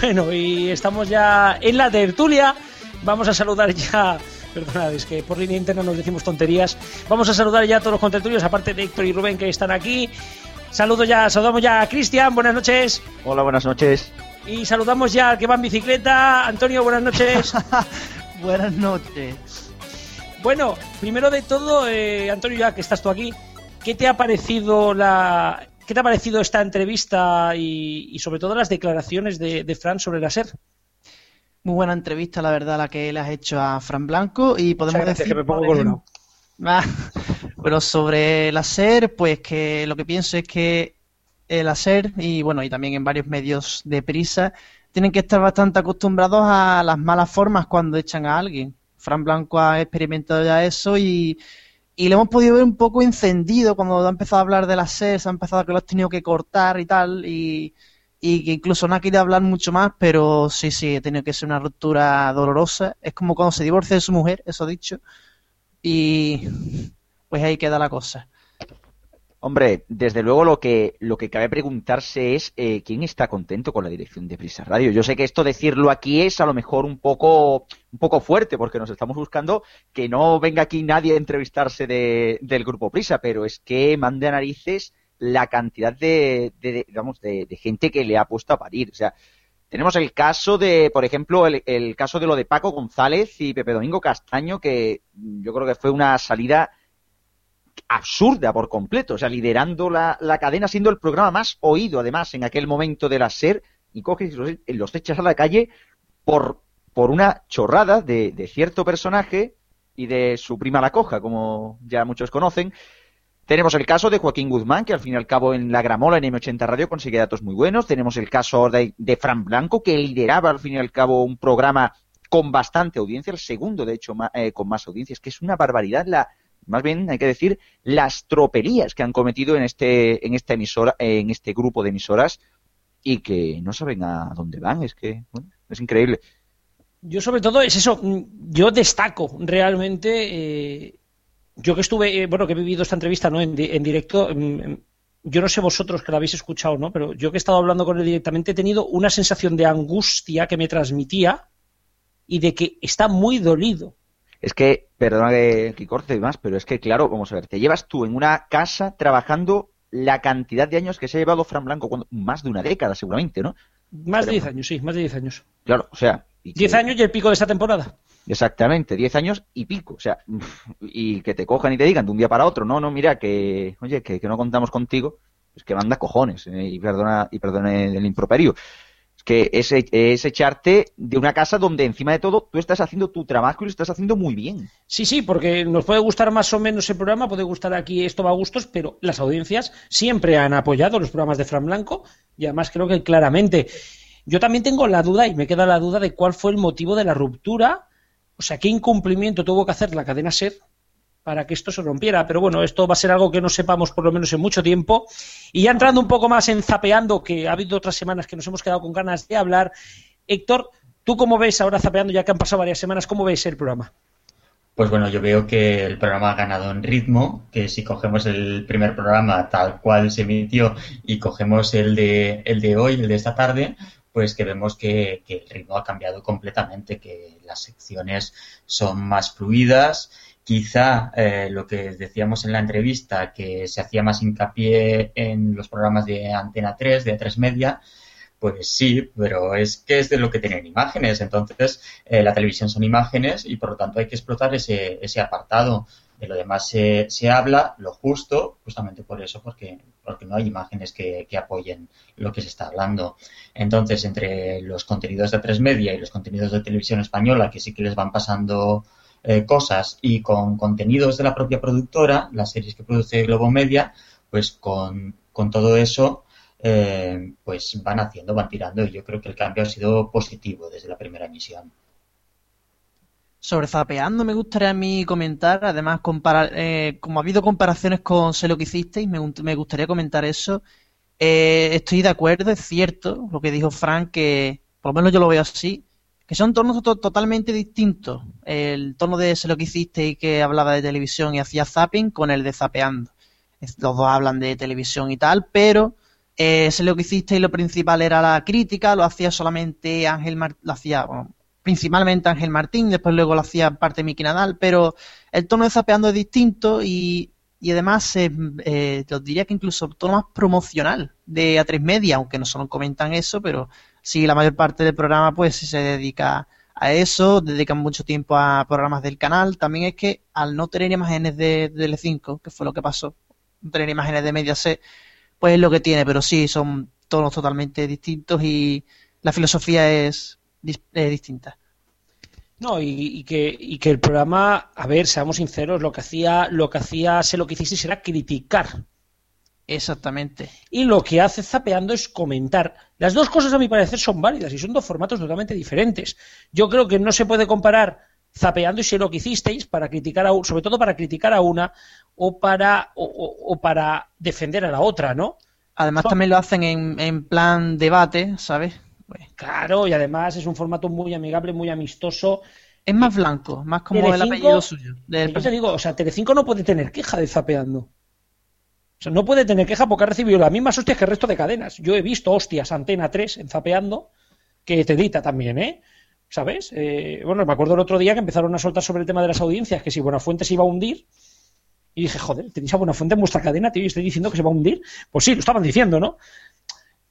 Bueno, y estamos ya en la tertulia. Vamos a saludar ya Perdonad, es que por línea interna nos decimos tonterías. Vamos a saludar ya a todos los contertulios, aparte de Héctor y Rubén que están aquí. Saludo ya, saludamos ya a Cristian, buenas noches. Hola, buenas noches. Y saludamos ya al que va en bicicleta. Antonio, buenas noches. buenas noches. Bueno, primero de todo, eh, Antonio, ya que estás tú aquí, ¿qué te ha parecido la, ¿Qué te ha parecido esta entrevista y, sobre todo las declaraciones de, de Fran sobre la SER? Muy buena entrevista, la verdad, la que le has hecho a Fran Blanco y podemos decir... Que me pongo con uno. Ah, pero sobre la SER, pues que lo que pienso es que el SER y bueno, y también en varios medios de prisa, tienen que estar bastante acostumbrados a las malas formas cuando echan a alguien. Fran Blanco ha experimentado ya eso y, y le hemos podido ver un poco encendido cuando ha empezado a hablar de la SER, se ha empezado a que lo has tenido que cortar y tal, y y que incluso no ha querido hablar mucho más, pero sí, sí, ha tenido que ser una ruptura dolorosa. Es como cuando se divorcia de su mujer, eso dicho, y pues ahí queda la cosa. Hombre, desde luego lo que, lo que cabe preguntarse es eh, quién está contento con la dirección de Prisa Radio. Yo sé que esto decirlo aquí es a lo mejor un poco, un poco fuerte, porque nos estamos buscando que no venga aquí nadie a entrevistarse de, del grupo Prisa, pero es que mande narices la cantidad de, digamos, de, gente que le ha puesto a parir. O sea, tenemos el caso de, por ejemplo, el, caso de lo de Paco González y Pepe Domingo Castaño, que yo creo que fue una salida absurda por completo, o sea, liderando la, cadena, siendo el programa más oído, además, en aquel momento de la SER, y coges y los, los echas a la calle por, por una chorrada de, de cierto personaje y de su prima la coja, como ya muchos conocen, Tenemos el caso de Joaquín Guzmán, que al fin y al cabo en la Gramola, en M80 Radio, consigue datos muy buenos. Tenemos el caso de, de Fran Blanco, que lideraba al fin y al cabo un programa con bastante audiencia, el segundo, de hecho, eh, con más audiencias, que es una barbaridad. La, más bien hay que decir las tropelías que han cometido en este en esta emisora en este grupo de emisoras y que no saben a dónde van. Es que bueno, es increíble. Yo sobre todo es eso. Yo destaco realmente eh, yo que estuve eh, bueno que he vivido esta entrevista no en, en directo en, yo no sé vosotros que la habéis escuchado no pero yo que he estado hablando con él directamente he tenido una sensación de angustia que me transmitía y de que está muy dolido es que, perdona que, que corte y demás, pero es que, claro, vamos a ver, te llevas tú en una casa trabajando la cantidad de años que se ha llevado Fran Blanco, cuando, más de una década seguramente, ¿no? Más de 10 años, sí, más de 10 años. Claro, o sea... 10 que... años y el pico de esta temporada. Exactamente, 10 años y pico, o sea, y que te cojan y te digan de un día para otro, no, no, mira, que, oye, que, no contamos contigo, es que manda cojones, eh, y perdona, y perdone el improperio que es, es, echarte de una casa donde encima de todo tú estás haciendo tu trabajo y lo estás haciendo muy bien. Sí, sí, porque nos puede gustar más o menos el programa, puede gustar aquí esto va a gustos, pero las audiencias siempre han apoyado los programas de Fran Blanco y además creo que claramente. Yo también tengo la duda y me queda la duda de cuál fue el motivo de la ruptura, o sea, qué incumplimiento tuvo que hacer la cadena SER para que esto se rompiera. Pero bueno, esto va a ser algo que no sepamos por lo menos en mucho tiempo. Y ya entrando un poco más en zapeando, que ha habido otras semanas que nos hemos quedado con ganas de hablar. Héctor, ¿tú cómo ves ahora zapeando, ya que han pasado varias semanas, cómo ves el programa? Pues bueno, yo veo que el programa ha ganado en ritmo, que si cogemos el primer programa tal cual se emitió y cogemos el de, el de hoy, el de esta tarde, pues que vemos que, el ritmo ha cambiado completamente, que las secciones son más fluidas, Quizá eh, lo que decíamos en la entrevista, que se hacía más hincapié en los programas de Antena 3, de A3 Media, pues sí, pero es que es de lo que tienen imágenes. Entonces, eh, la televisión son imágenes y por lo tanto hay que explotar ese, ese apartado. De lo demás se, se habla lo justo, justamente por eso, porque, porque no hay imágenes que, que apoyen lo que se está hablando. Entonces, entre los contenidos de A3 Media y los contenidos de televisión española, que sí que les van pasando eh, cosas y con contenidos de la propia productora, las series que produce Globo Media, pues con, con todo eso eh, pues van haciendo, van tirando y yo creo que el cambio ha sido positivo desde la primera emisión. Sobre Zapeando me gustaría a mí comentar, además comparar, eh, como ha habido comparaciones con Sé lo que hicisteis, me, me gustaría comentar eso. Eh, estoy de acuerdo, es cierto lo que dijo Frank, que por lo menos yo lo veo así, que son tonos to totalmente distintos. El tono de Sé lo que hiciste y que hablaba de televisión y hacía zapping con el de zapeando. Los dos hablan de televisión y tal, pero eh, Sé lo que hiciste y lo principal era la crítica, lo hacía solamente Ángel Martín, lo hacía, principalmente Ángel Martín, después luego lo hacía parte de Miki Nadal, pero el tono de zapeando es distinto y, y además eh, diría que incluso tono más promocional de A3 Media, aunque no solo comentan eso, pero sí, la mayor parte del programa pues se dedica a eso, dedican mucho tiempo a programas del canal. También es que al no tener imágenes de, de L5, que fue lo que pasó, tener imágenes de Mediaset, pues es lo que tiene, pero sí, son tonos totalmente distintos y la filosofía es, es distinta. No, y, y, que, y que el programa, a ver, seamos sinceros, lo que hacía, lo que hacía, sé lo que hicisteis era criticar Exactamente. Y lo que hace Zapeando es comentar. Las dos cosas, a mi parecer, son válidas y son dos formatos totalmente diferentes. Yo creo que no se puede comparar Zapeando y sé lo que hicisteis para criticar a sobre todo para criticar a una o para o, o para defender a la otra, ¿no? Además son... también lo hacen en, en, plan debate, ¿sabes? Pues... Claro, y además es un formato muy amigable, muy amistoso. Es más blanco, más como Telecinco, el apellido suyo. Del... Yo te digo, o sea, Telecinco no puede tener queja de Zapeando. O sea, no puede tener queja porque ha recibido las mismas hostias que el resto de cadenas. Yo he visto hostias Antena 3 en Zapeando que te edita también, ¿eh? ¿Sabes? Eh, bueno, me acuerdo el otro día que empezaron a soltar sobre el tema de las audiencias, que si Buenafuente se iba a hundir. Y dije, joder, tenéis a Buenafuente en vuestra cadena, tío, y estoy diciendo que se va a hundir. Pues sí, lo estaban diciendo, ¿no?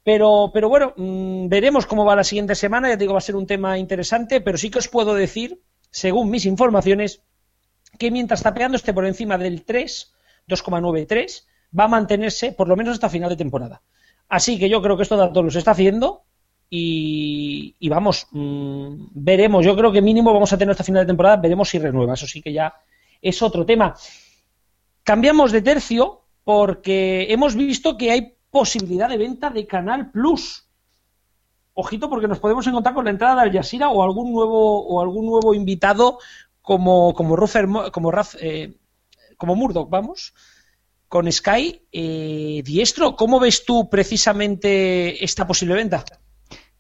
Pero, pero bueno, mmm, veremos cómo va la siguiente semana. Ya te digo, va a ser un tema interesante, pero sí que os puedo decir, según mis informaciones, que mientras Zapeando esté por encima del 3, 2,93, va a mantenerse por lo menos hasta final de temporada. Así que yo creo que esto dato lo se está haciendo y, vamos, mmm, veremos. Yo creo que mínimo vamos a tener hasta final de temporada, veremos si renueva. Eso sí que ya es otro tema. Cambiamos de tercio porque hemos visto que hay posibilidad de venta de Canal Plus. Ojito, porque nos podemos encontrar con la entrada de Al Jazeera o algún nuevo, o algún nuevo invitado como, como, como, eh, como Murdoch, vamos, con Sky. Eh, Diestro, ¿cómo ves tú precisamente esta posible venta?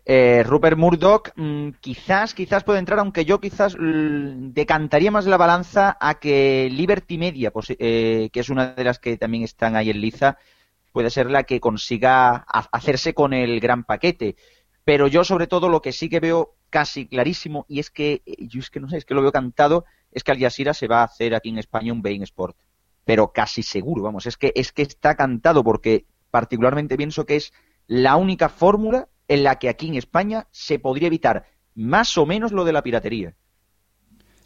Eh, Rupert Murdoch mm, quizás, quizás puede entrar, aunque yo quizás decantaría más la balanza a que Liberty Media, pues, eh, que es una de las que también están ahí en liza, puede ser la que consiga hacerse con el gran paquete. Pero yo sobre todo lo que sí que veo casi clarísimo, y es que, eh, yo es que no sé, es que lo veo cantado, es que Al Jazeera se va a hacer aquí en España un Bein Sport. Pero casi seguro, vamos, es que, es que está cantado porque particularmente pienso que es la única fórmula en la que aquí en España se podría evitar más o menos lo de la piratería.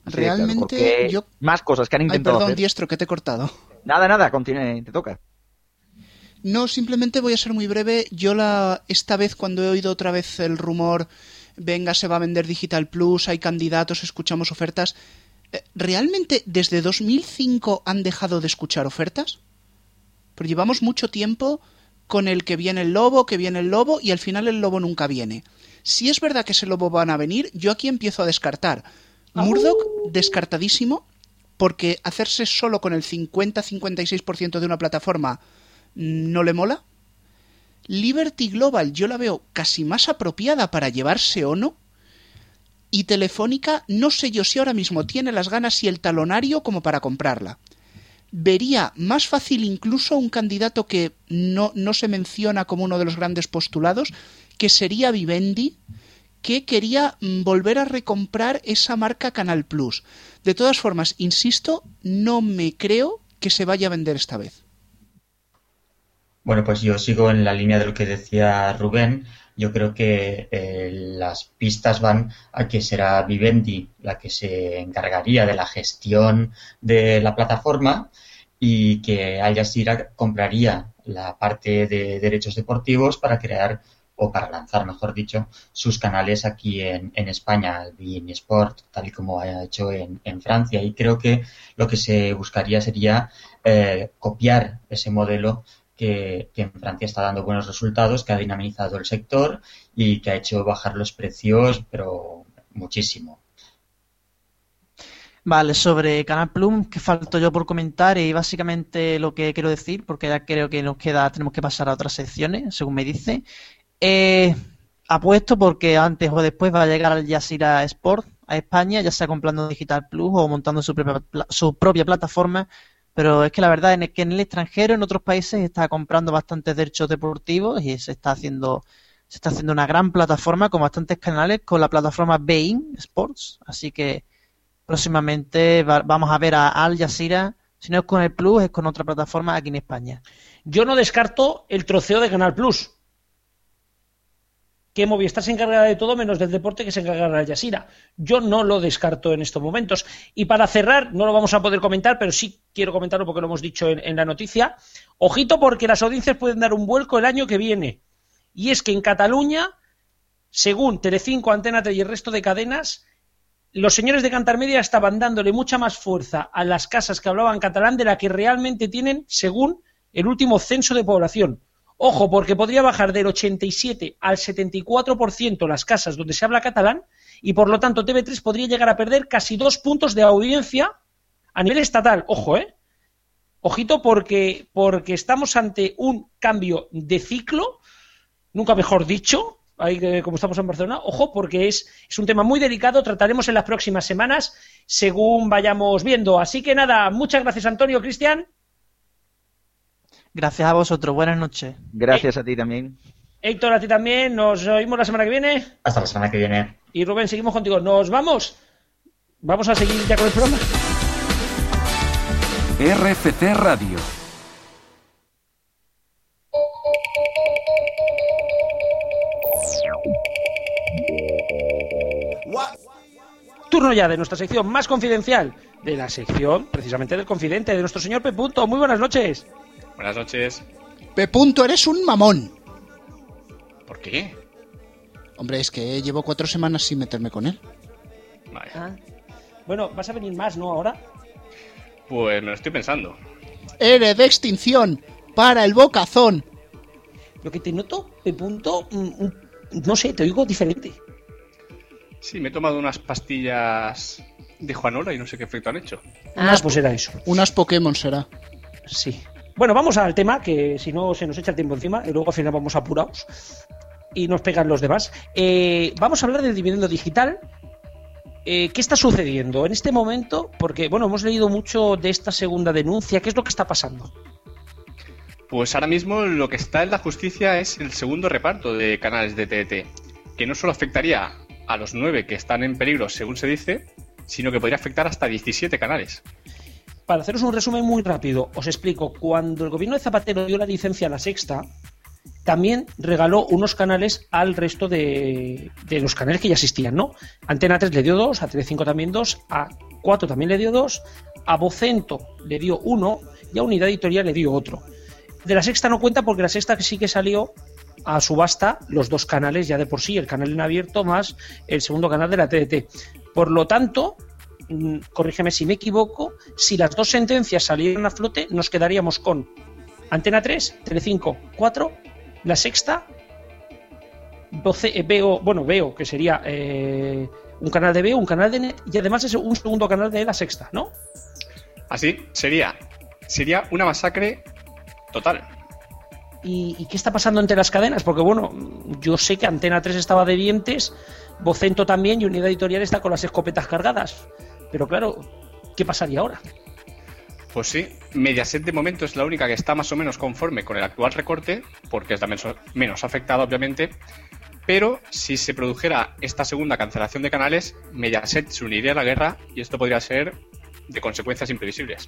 Realmente yo... Más cosas que han intentado Ay, perdón, diestro, que te he cortado. Nada, nada, continúe, te toca. No, simplemente voy a ser muy breve. Yo la esta vez cuando he oído otra vez el rumor, venga, se va a vender Digital Plus, hay candidatos, escuchamos ofertas. Eh, ¿Realmente desde 2005 han dejado de escuchar ofertas? Porque llevamos mucho tiempo con el que viene el lobo, que viene el lobo, y al final el lobo nunca viene. Si es verdad que ese lobo van a venir, yo aquí empiezo a descartar. Murdoch, descartadísimo, porque hacerse solo con el 50-56% de una plataforma no le mola. Liberty Global yo la veo casi más apropiada para llevarse o no. Y Telefónica no sé yo si ahora mismo tiene las ganas y el talonario como para comprarla vería más fácil incluso un candidato que no, no se menciona como uno de los grandes postulados, que sería Vivendi, que quería mm, volver a recomprar esa marca Canal Plus. De todas formas, insisto, no me creo que se vaya a vender esta vez. Bueno, pues yo sigo en la línea de lo que decía Rubén. Yo creo que eh, las pistas van a que será Vivendi la que se encargaría de la gestión de la plataforma y que Al Jazeera compraría la parte de derechos deportivos para crear o para lanzar, mejor dicho, sus canales aquí en, en España, el Sport, tal y como ha hecho en, en, Francia. Y creo que lo que se buscaría sería eh, copiar ese modelo que, en Francia está dando buenos resultados, que ha dinamizado el sector y que ha hecho bajar los precios, pero muchísimo. Vale, sobre Canal Plum, que falto yo por comentar y básicamente lo que quiero decir, porque ya creo que nos queda, tenemos que pasar a otras secciones, según me dice. Eh, apuesto porque antes o después va a llegar al Jazeera Sport a España, ya sea comprando Digital Plus o montando su propia, su propia plataforma pero es que la verdad es que en el extranjero, en otros países, está comprando bastantes derechos deportivos y se está haciendo se está haciendo una gran plataforma con bastantes canales con la plataforma Bein Sports. Así que próximamente vamos a ver a Al Jazeera. Si no es con el Plus, es con otra plataforma aquí en España. Yo no descarto el troceo de Canal Plus que Movistar se encargará de todo menos del deporte que se encargará Yasira. Yo no lo descarto en estos momentos. Y para cerrar, no lo vamos a poder comentar, pero sí quiero comentarlo porque lo hemos dicho en, la noticia. Ojito porque las audiencias pueden dar un vuelco el año que viene. Y es que en Cataluña, según Telecinco, Antena 3 y el resto de cadenas, los señores de Cantar Media estaban dándole mucha más fuerza a las casas que hablaban catalán de la que realmente tienen según el último censo de población. Ojo, porque podría bajar del 87 al 74% las casas donde se habla catalán y por lo tanto TV3 podría llegar a perder casi dos puntos de audiencia a nivel estatal. Ojo, ¿eh? Ojito porque, porque estamos ante un cambio de ciclo, nunca mejor dicho, ahí como estamos en Barcelona. Ojo, porque es, es un tema muy delicado, trataremos en las próximas semanas según vayamos viendo. Así que nada, muchas gracias Antonio, Cristian. Gracias a vosotros. Buenas noches. Gracias a ti también. Héctor, a ti también. Nos oímos la semana que viene. Hasta la semana que viene. Y Rubén, seguimos contigo. Nos vamos. Vamos a seguir ya con el programa. RFC Radio. Turno ya de nuestra sección más confidencial, de la sección precisamente del confidente de nuestro señor P. Muy buenas noches. Buenas noches. P. Punto, eres un mamón. ¿Por qué? Hombre, es que llevo cuatro semanas sin meterme con él. Vaya. Ah. Bueno, vas a venir más, ¿no? Ahora. Pues me lo estoy pensando. ere de extinción para el bocazón. Lo que te noto, de punto, mm, no sé, te oigo diferente. Sí, me he tomado unas pastillas de Juanola y no sé qué efecto han hecho. Ah, pues era eso. Unas Pokémon será. Sí. Bueno, vamos al tema, que si no se nos echa el tiempo encima y luego al final vamos apurados y nos pegan los demás. Eh, vamos a hablar del dividendo digital. Eh, ¿Qué está sucediendo en este momento? Porque, bueno, hemos leído mucho de esta segunda denuncia. ¿Qué es lo que está pasando? Pues ahora mismo lo que está en la justicia es el segundo reparto de canales de TDT, que no solo afectaría a los nueve que están en peligro, según se dice, sino que podría afectar hasta 17 canales. Para haceros un resumen muy rápido, os explico. Cuando el gobierno de Zapatero dio la licencia a la sexta, también regaló unos canales al resto de, de los canales que ya existían, ¿no? Antena 3 le dio dos, a Telecinco también dos, a 4 también le dio dos, a Vocento le dio uno y a Unidad Editorial le dio otro. De la sexta no cuenta porque la sexta sí que salió a subasta los dos canales ya de por sí, el canal en abierto más el segundo canal de la TDT. Por lo tanto, corrígeme si me equivoco, si las dos sentencias salieran a flote, nos quedaríamos con Antena 3, Telecinco 4, la sexta, 12, eh, veo, bueno, veo que sería eh, un canal de Veo, un canal de Net y además es un segundo canal de la sexta, ¿no? Así sería, sería una masacre total. ¿Y, y qué está pasando entre las cadenas? Porque bueno, yo sé que Antena 3 estaba de dientes, Vocento también y Unidad Editorial está con las escopetas cargadas. Pero claro, ¿qué pasaría ahora? Pues sí, Mediaset de momento es la única que está más o menos conforme con el actual recorte, porque es la menos, menos afectada obviamente, pero si se produjera esta segunda cancelación de canales, Mediaset se uniría a la guerra y esto podría ser de consecuencias imprevisibles.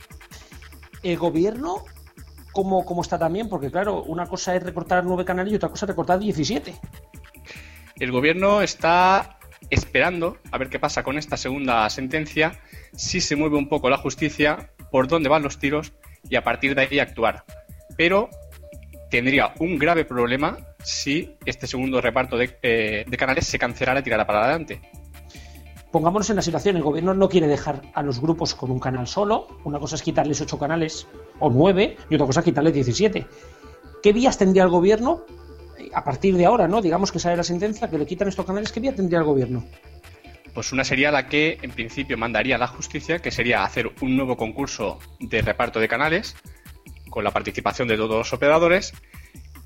¿El gobierno cómo, cómo está también? Porque claro, una cosa es recortar nueve canales y otra cosa es recortar 17. El gobierno está esperando a ver qué pasa con esta segunda sentencia, si se mueve un poco la justicia, por dónde van los tiros y a partir de ahí actuar. Pero tendría un grave problema si este segundo reparto de, eh, de canales se cancelara y tirara para adelante. Pongámonos en la situación, el gobierno no quiere dejar a los grupos con un canal solo, una cosa es quitarles ocho canales o nueve y otra cosa es quitarles 17. ¿Qué vías tendría el gobierno a partir de ahora, no? Digamos que sale la sentencia, que le quitan estos canales, ¿qué vía tendría el gobierno? Pues una sería la que en principio mandaría la justicia, que sería hacer un nuevo concurso de reparto de canales con la participación de todos los operadores,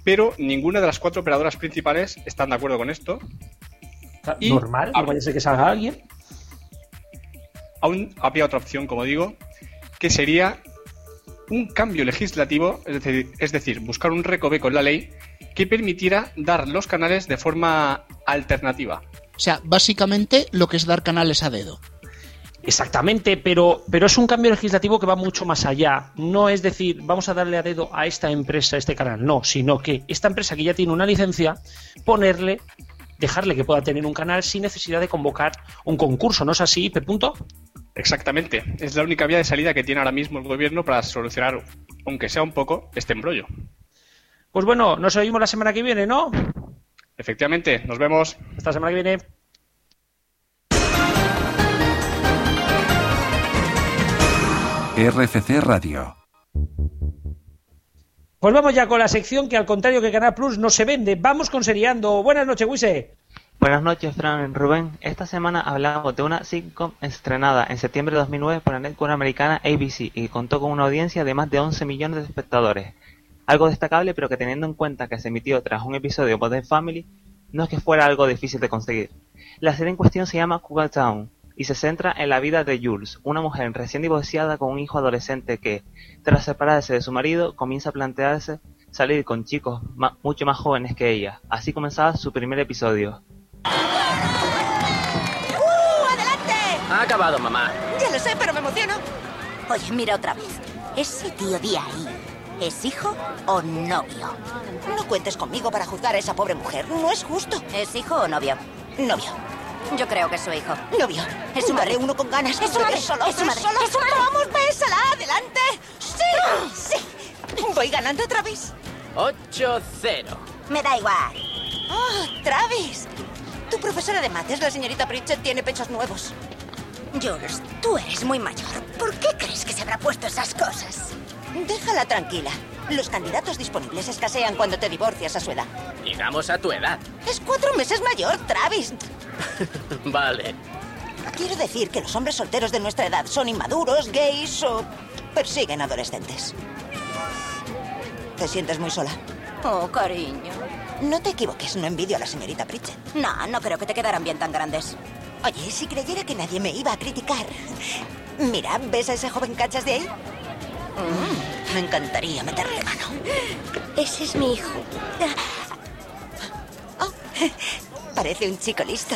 pero ninguna de las cuatro operadoras principales están de acuerdo con esto. Y Normal, no vaya a ser que salga alguien. Aún había otra opción, como digo, que sería un cambio legislativo, es decir, es decir, buscar un recoveco en la ley que permitiera dar los canales de forma alternativa. O sea, básicamente lo que es dar canales a dedo. Exactamente, pero, pero es un cambio legislativo que va mucho más allá. No es decir, vamos a darle a dedo a esta empresa, a este canal, no, sino que esta empresa que ya tiene una licencia, ponerle, dejarle que pueda tener un canal sin necesidad de convocar un concurso, ¿no es así. Punto? Exactamente, es la única vía de salida que tiene ahora mismo el gobierno para solucionar, aunque sea un poco, este embrollo. Pues bueno, nos oímos la semana que viene, ¿no? Efectivamente, nos vemos. Hasta la semana que viene. RFC Radio. Pues vamos ya con la sección que al contrario que Canal Plus no se vende. Vamos con Seriando. Buenas noches, Wise. Buenas noches, Fran Rubén. Esta semana hablamos de una sitcom estrenada en septiembre de 2009 por la network americana ABC y que contó con una audiencia de más de 11 millones de espectadores. Algo destacable, pero que teniendo en cuenta que se emitió tras un episodio de Modern Family, no es que fuera algo difícil de conseguir. La serie en cuestión se llama Cougar Town y se centra en la vida de Jules, una mujer recién divorciada con un hijo adolescente que, tras separarse de su marido, comienza a plantearse salir con chicos mucho más jóvenes que ella. Así comenzaba su primer episodio. ¡Uh, adelante! Ha acabado, mamá. Ya lo sé, pero me emociono. Oye, mira otra vez. Ese tío de ahí, ¿es hijo o novio? No cuentes conmigo para juzgar a esa pobre mujer. No es justo. ¿Es hijo o novio? Novio. Yo creo que es su hijo. Novio. Es su madre. uno con ganas. Es su madre. Solo, es su madre. Solo. Es su madre. Vamos, bésala. Adelante. Sí. Sí. Voy ganando, Travis. 8-0. Me da igual. Oh, Travis. Tu profesora de mates, la señorita Pritchett, tiene pechos nuevos. Jules, tú eres muy mayor. ¿Por qué crees que se habrá puesto esas cosas? Déjala tranquila. Los candidatos disponibles escasean cuando te divorcias a su edad. Digamos a tu edad. Es cuatro meses mayor, Travis. Vale. Quiero decir que los hombres solteros de nuestra edad son inmaduros, gays o persiguen adolescentes. ¿Te sientes muy sola? Oh, cariño. No te equivoques, no envidio a la señorita Pritchett. No, no creo que te quedaran bien tan grandes. Oye, si creyera que nadie me iba a criticar. Mira, ¿ves a ese joven cachas de ahí? Mm, me encantaría meterle mano. Ese es mi hijo. Oh, parece un chico listo.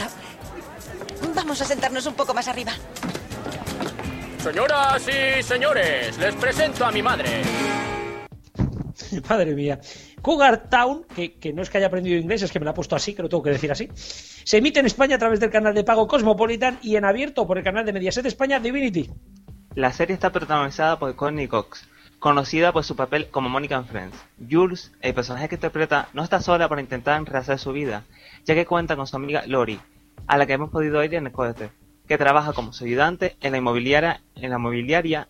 Vamos a sentarnos un poco más arriba. Señoras y señores, les presento a mi madre. Madre mía. Cougar Town, que, que, no es que haya aprendido inglés, es que me lo ha puesto así, que lo tengo que decir así. Se emite en España a través del canal de pago Cosmopolitan y en abierto por el canal de Mediaset España Divinity. La serie está protagonizada por Courtney Cox, conocida por su papel como Mónica en Friends. Jules, el personaje que interpreta, no está sola para intentar rehacer su vida, ya que cuenta con su amiga Lori, a la que hemos podido ir en el cohete, que trabaja como su ayudante en la inmobiliaria, en la mobiliaria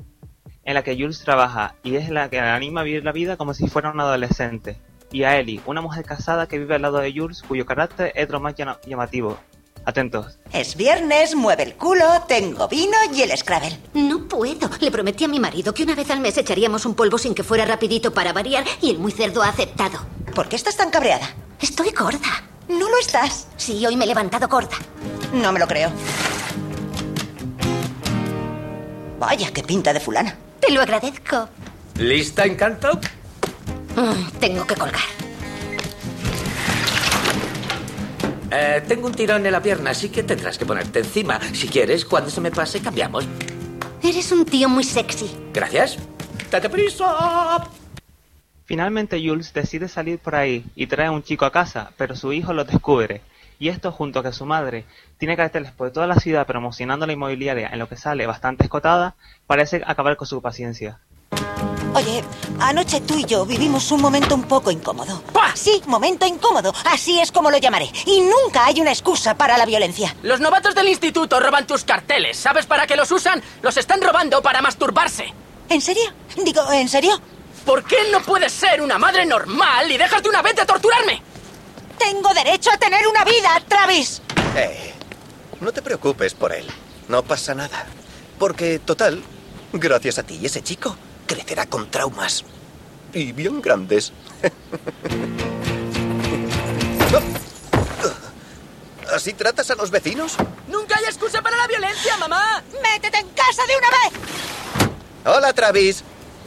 en la que Jules trabaja y es la que anima a vivir la vida como si fuera un adolescente. Y a Ellie, una mujer casada que vive al lado de Jules cuyo carácter es lo más llamativo. Atentos. Es viernes, mueve el culo, tengo vino y el Scrabble. No puedo. Le prometí a mi marido que una vez al mes echaríamos un polvo sin que fuera rapidito para variar y el muy cerdo ha aceptado. ¿Por qué estás tan cabreada? Estoy gorda. No lo estás. Sí, hoy me he levantado gorda. No me lo creo. Vaya, qué pinta de fulana. Te lo agradezco. ¿Lista, encanto? Mm, tengo que colgar. Eh, tengo un tirón en la pierna, así que tendrás que ponerte encima. Si quieres, cuando se me pase, cambiamos. Eres un tío muy sexy. Gracias. ¡Date prisa! Finalmente Jules decide salir por ahí y trae a un chico a casa, pero su hijo lo descubre. Y esto junto a que su madre tiene carteles por toda la ciudad promocionando la inmobiliaria en lo que sale bastante escotada, parece acabar con su paciencia. Oye, anoche tú y yo vivimos un momento un poco incómodo. Sí, momento incómodo. Así es como lo llamaré. Y nunca hay una excusa para la violencia. Los novatos del instituto roban tus carteles. ¿Sabes para qué los usan? Los están robando para masturbarse. ¿En serio? Digo, ¿en serio? ¿Por qué no puedes ser una madre normal y dejas de una vez de torturarme? Tengo derecho a tener una vida, Travis. Eh, no te preocupes por él. No pasa nada. Porque, total, gracias a ti y ese chico, crecerá con traumas. Y bien grandes. ¿Así tratas a los vecinos? ¡Nunca hay excusa para la violencia, mamá! ¡Métete en casa de una vez! Hola, Travis.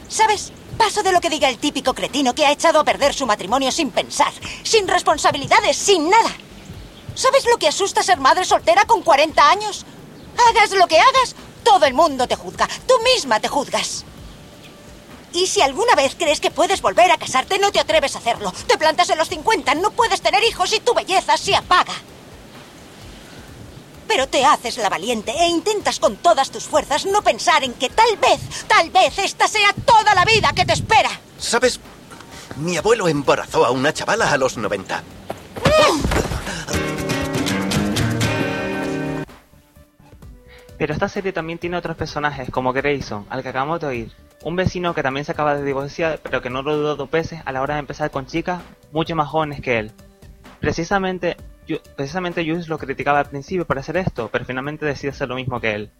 ¿Sabes? Paso de lo que diga el típico cretino que ha echado a perder su matrimonio sin pensar, sin responsabilidades, sin nada. ¿Sabes lo que asusta ser madre soltera con 40 años? Hagas lo que hagas, todo el mundo te juzga. Tú misma te juzgas. Y si alguna vez crees que puedes volver a casarte, no te atreves a hacerlo. Te plantas en los 50, no puedes tener hijos y tu belleza se apaga. Pero te haces la valiente e intentas con todas tus fuerzas no pensar en que tal vez, tal vez esta sea toda la vida que te espera. ¿Sabes? Mi abuelo embarazó a una chavala a los 90. Pero esta serie también tiene otros personajes, como Grayson, al que acabamos de oír. Un vecino que también se acaba de divorciar, pero que no lo dudó dos veces a la hora de empezar con chicas mucho más jóvenes que él. Precisamente, precisamente Jules lo criticaba al principio por hacer esto, pero finalmente decide hacer lo mismo que él.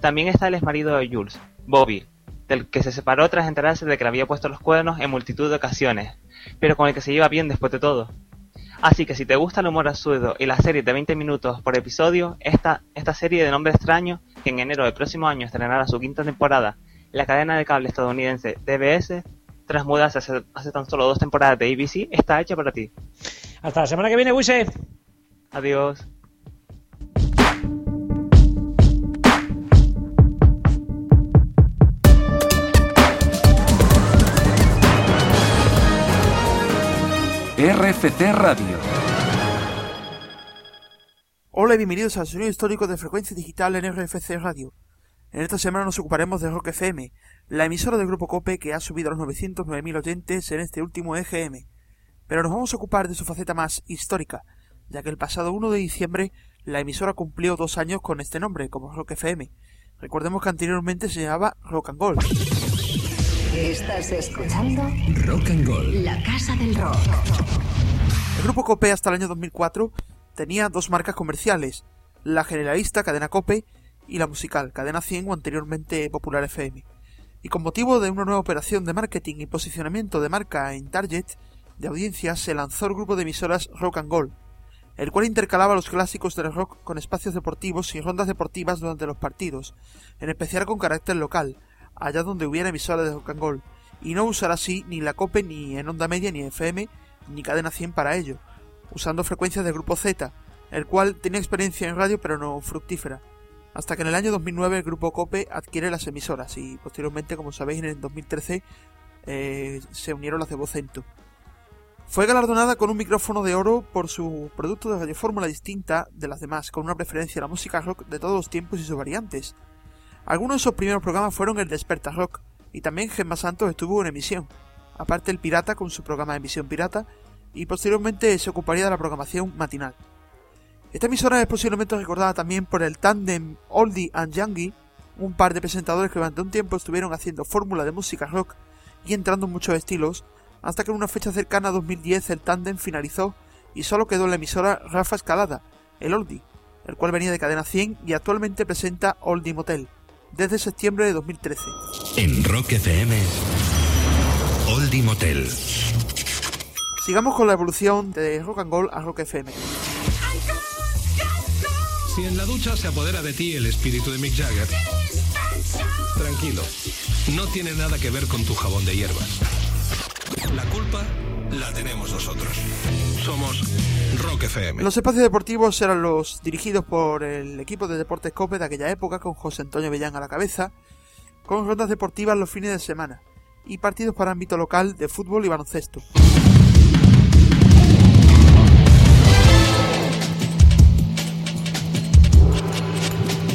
También está el ex marido de Jules, Bobby, del que se separó tras enterarse de que le había puesto los cuernos en multitud de ocasiones, pero con el que se lleva bien después de todo. Así que si te gusta el humor absurdo y la serie de 20 minutos por episodio, esta, esta serie de nombre extraño, que en enero del próximo año estrenará su quinta temporada en la cadena de cable estadounidense DBS, tras mudarse hace, hace tan solo dos temporadas de ABC, está hecha para ti. Hasta la semana que viene, Wise. Adiós. RFC Radio. Hola y bienvenidos al sonido histórico de frecuencia digital en RFC Radio. En esta semana nos ocuparemos de Rock FM, la emisora del grupo Cope que ha subido a los 909.000 oyentes en este último EGM. Pero nos vamos a ocupar de su faceta más histórica, ya que el pasado 1 de diciembre la emisora cumplió dos años con este nombre, como Rock FM. Recordemos que anteriormente se llamaba Rock and Gold. Estás escuchando Rock and Gold. La Casa del Rock. El grupo Cope hasta el año 2004 tenía dos marcas comerciales, la generalista Cadena Cope y la musical Cadena 100 o anteriormente Popular FM. Y con motivo de una nueva operación de marketing y posicionamiento de marca en target de audiencia se lanzó el grupo de emisoras Rock and Gold, el cual intercalaba los clásicos del rock con espacios deportivos y rondas deportivas durante los partidos, en especial con carácter local, allá donde hubiera emisoras de rock and roll, y no usar así ni la COPE ni en onda media ni FM ni cadena 100 para ello, usando frecuencias del grupo Z, el cual tenía experiencia en radio pero no fructífera, hasta que en el año 2009 el grupo COPE adquiere las emisoras y posteriormente, como sabéis, en el 2013 eh, se unieron las de Vocento. Fue galardonada con un micrófono de oro por su producto de radiofórmula distinta de las demás, con una preferencia a la música rock de todos los tiempos y sus variantes. Algunos de sus primeros programas fueron el Desperta Rock, y también Gemma Santos estuvo en emisión, aparte el Pirata con su programa de emisión pirata, y posteriormente se ocuparía de la programación matinal. Esta emisora es posiblemente recordada también por el tándem Oldie and Youngie, un par de presentadores que durante un tiempo estuvieron haciendo fórmula de música rock y entrando en muchos estilos, hasta que en una fecha cercana a 2010 el tándem finalizó y solo quedó en la emisora Rafa Escalada, el Oldie, el cual venía de Cadena 100 y actualmente presenta Oldie Motel, desde septiembre de 2013. En Rock FM, Oldie Motel. Sigamos con la evolución de Rock and Roll a Rock FM. Si en la ducha se apodera de ti el espíritu de Mick Jagger, tranquilo, no tiene nada que ver con tu jabón de hierbas. La culpa la tenemos nosotros. Somos Rock FM. Los espacios deportivos eran los dirigidos por el equipo de Deportes Cope de aquella época, con José Antonio Bellán a la cabeza, con rondas deportivas los fines de semana y partidos para ámbito local de fútbol y baloncesto.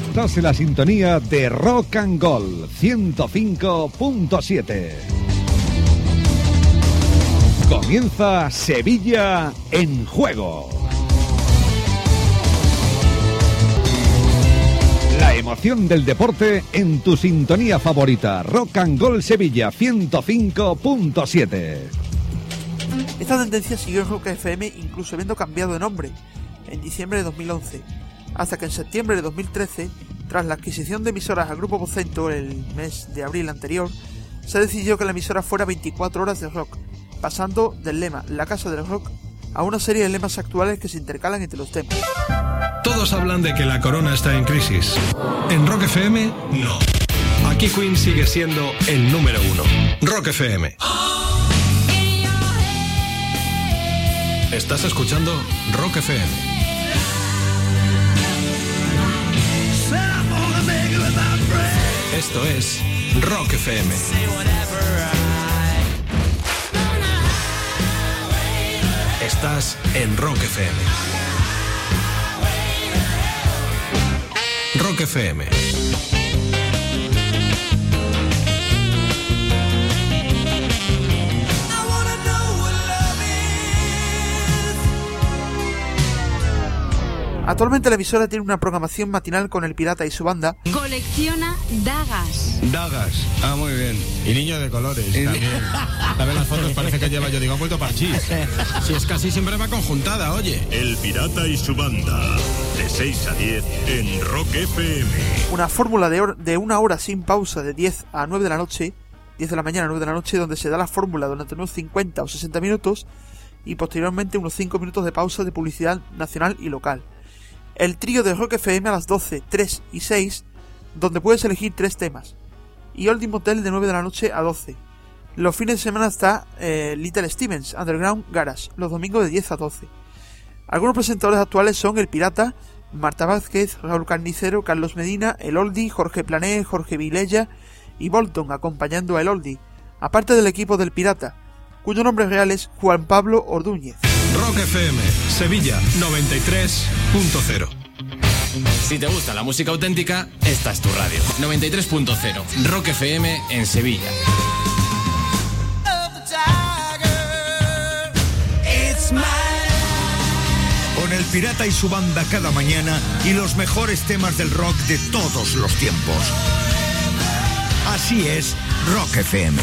Estás en la sintonía de Rock and Gold 105.7. Comienza Sevilla en juego. La emoción del deporte en tu sintonía favorita. Rock and Gold Sevilla 105.7. Esta tendencia siguió en Rock FM incluso habiendo cambiado de nombre en diciembre de 2011, hasta que en septiembre de 2013, tras la adquisición de emisoras al Grupo Vocento el mes de abril anterior, se decidió que la emisora fuera 24 horas de rock, pasando del lema La Casa del Rock a una serie de lemas actuales que se intercalan entre los temas. Todos hablan de que la corona está en crisis. En Rock FM, no. Aquí Queen sigue siendo el número uno. Rock FM. Estás escuchando Rock FM. Esto es Rock FM. Estás en Rock FM. Rock FM. Actualmente la emisora tiene una programación matinal con el Pirata y su banda, Colecciona dagas. Dagas. Ah, muy bien. Y niño de colores también. También las fotos parece que lleva, yo digo, ha vuelto parchís. Si es casi siempre va conjuntada, oye. El Pirata y su banda. De 6 a 10 en Rock FM. una fórmula de, de una hora sin pausa de 10 a 9 de la noche, 10 de la mañana a 9 de la noche, donde se da la fórmula durante unos 50 o 60 minutos y posteriormente unos 5 minutos de pausa de publicidad nacional y local. El trío de Rock FM a las 12, 3 y 6, donde puedes elegir tres temas. Y Oldie Motel de 9 de la noche a 12. Los fines de semana está eh, Little Stevens, Underground Garage, los domingos de 10 a 12. Algunos presentadores actuales son El Pirata, Marta Vázquez, Raúl Carnicero, Carlos Medina, El Oldie, Jorge Plané, Jorge Vilella y Bolton acompañando a El Oldie, aparte del equipo del Pirata, cuyo nombre real es Juan Pablo Ordúñez. Rock FM, Sevilla 93.0. Si te gusta la música auténtica, esta es tu radio. 93.0 Rock FM en Sevilla. Con el pirata y su banda cada mañana y los mejores temas del rock de todos los tiempos. Así es Rock FM.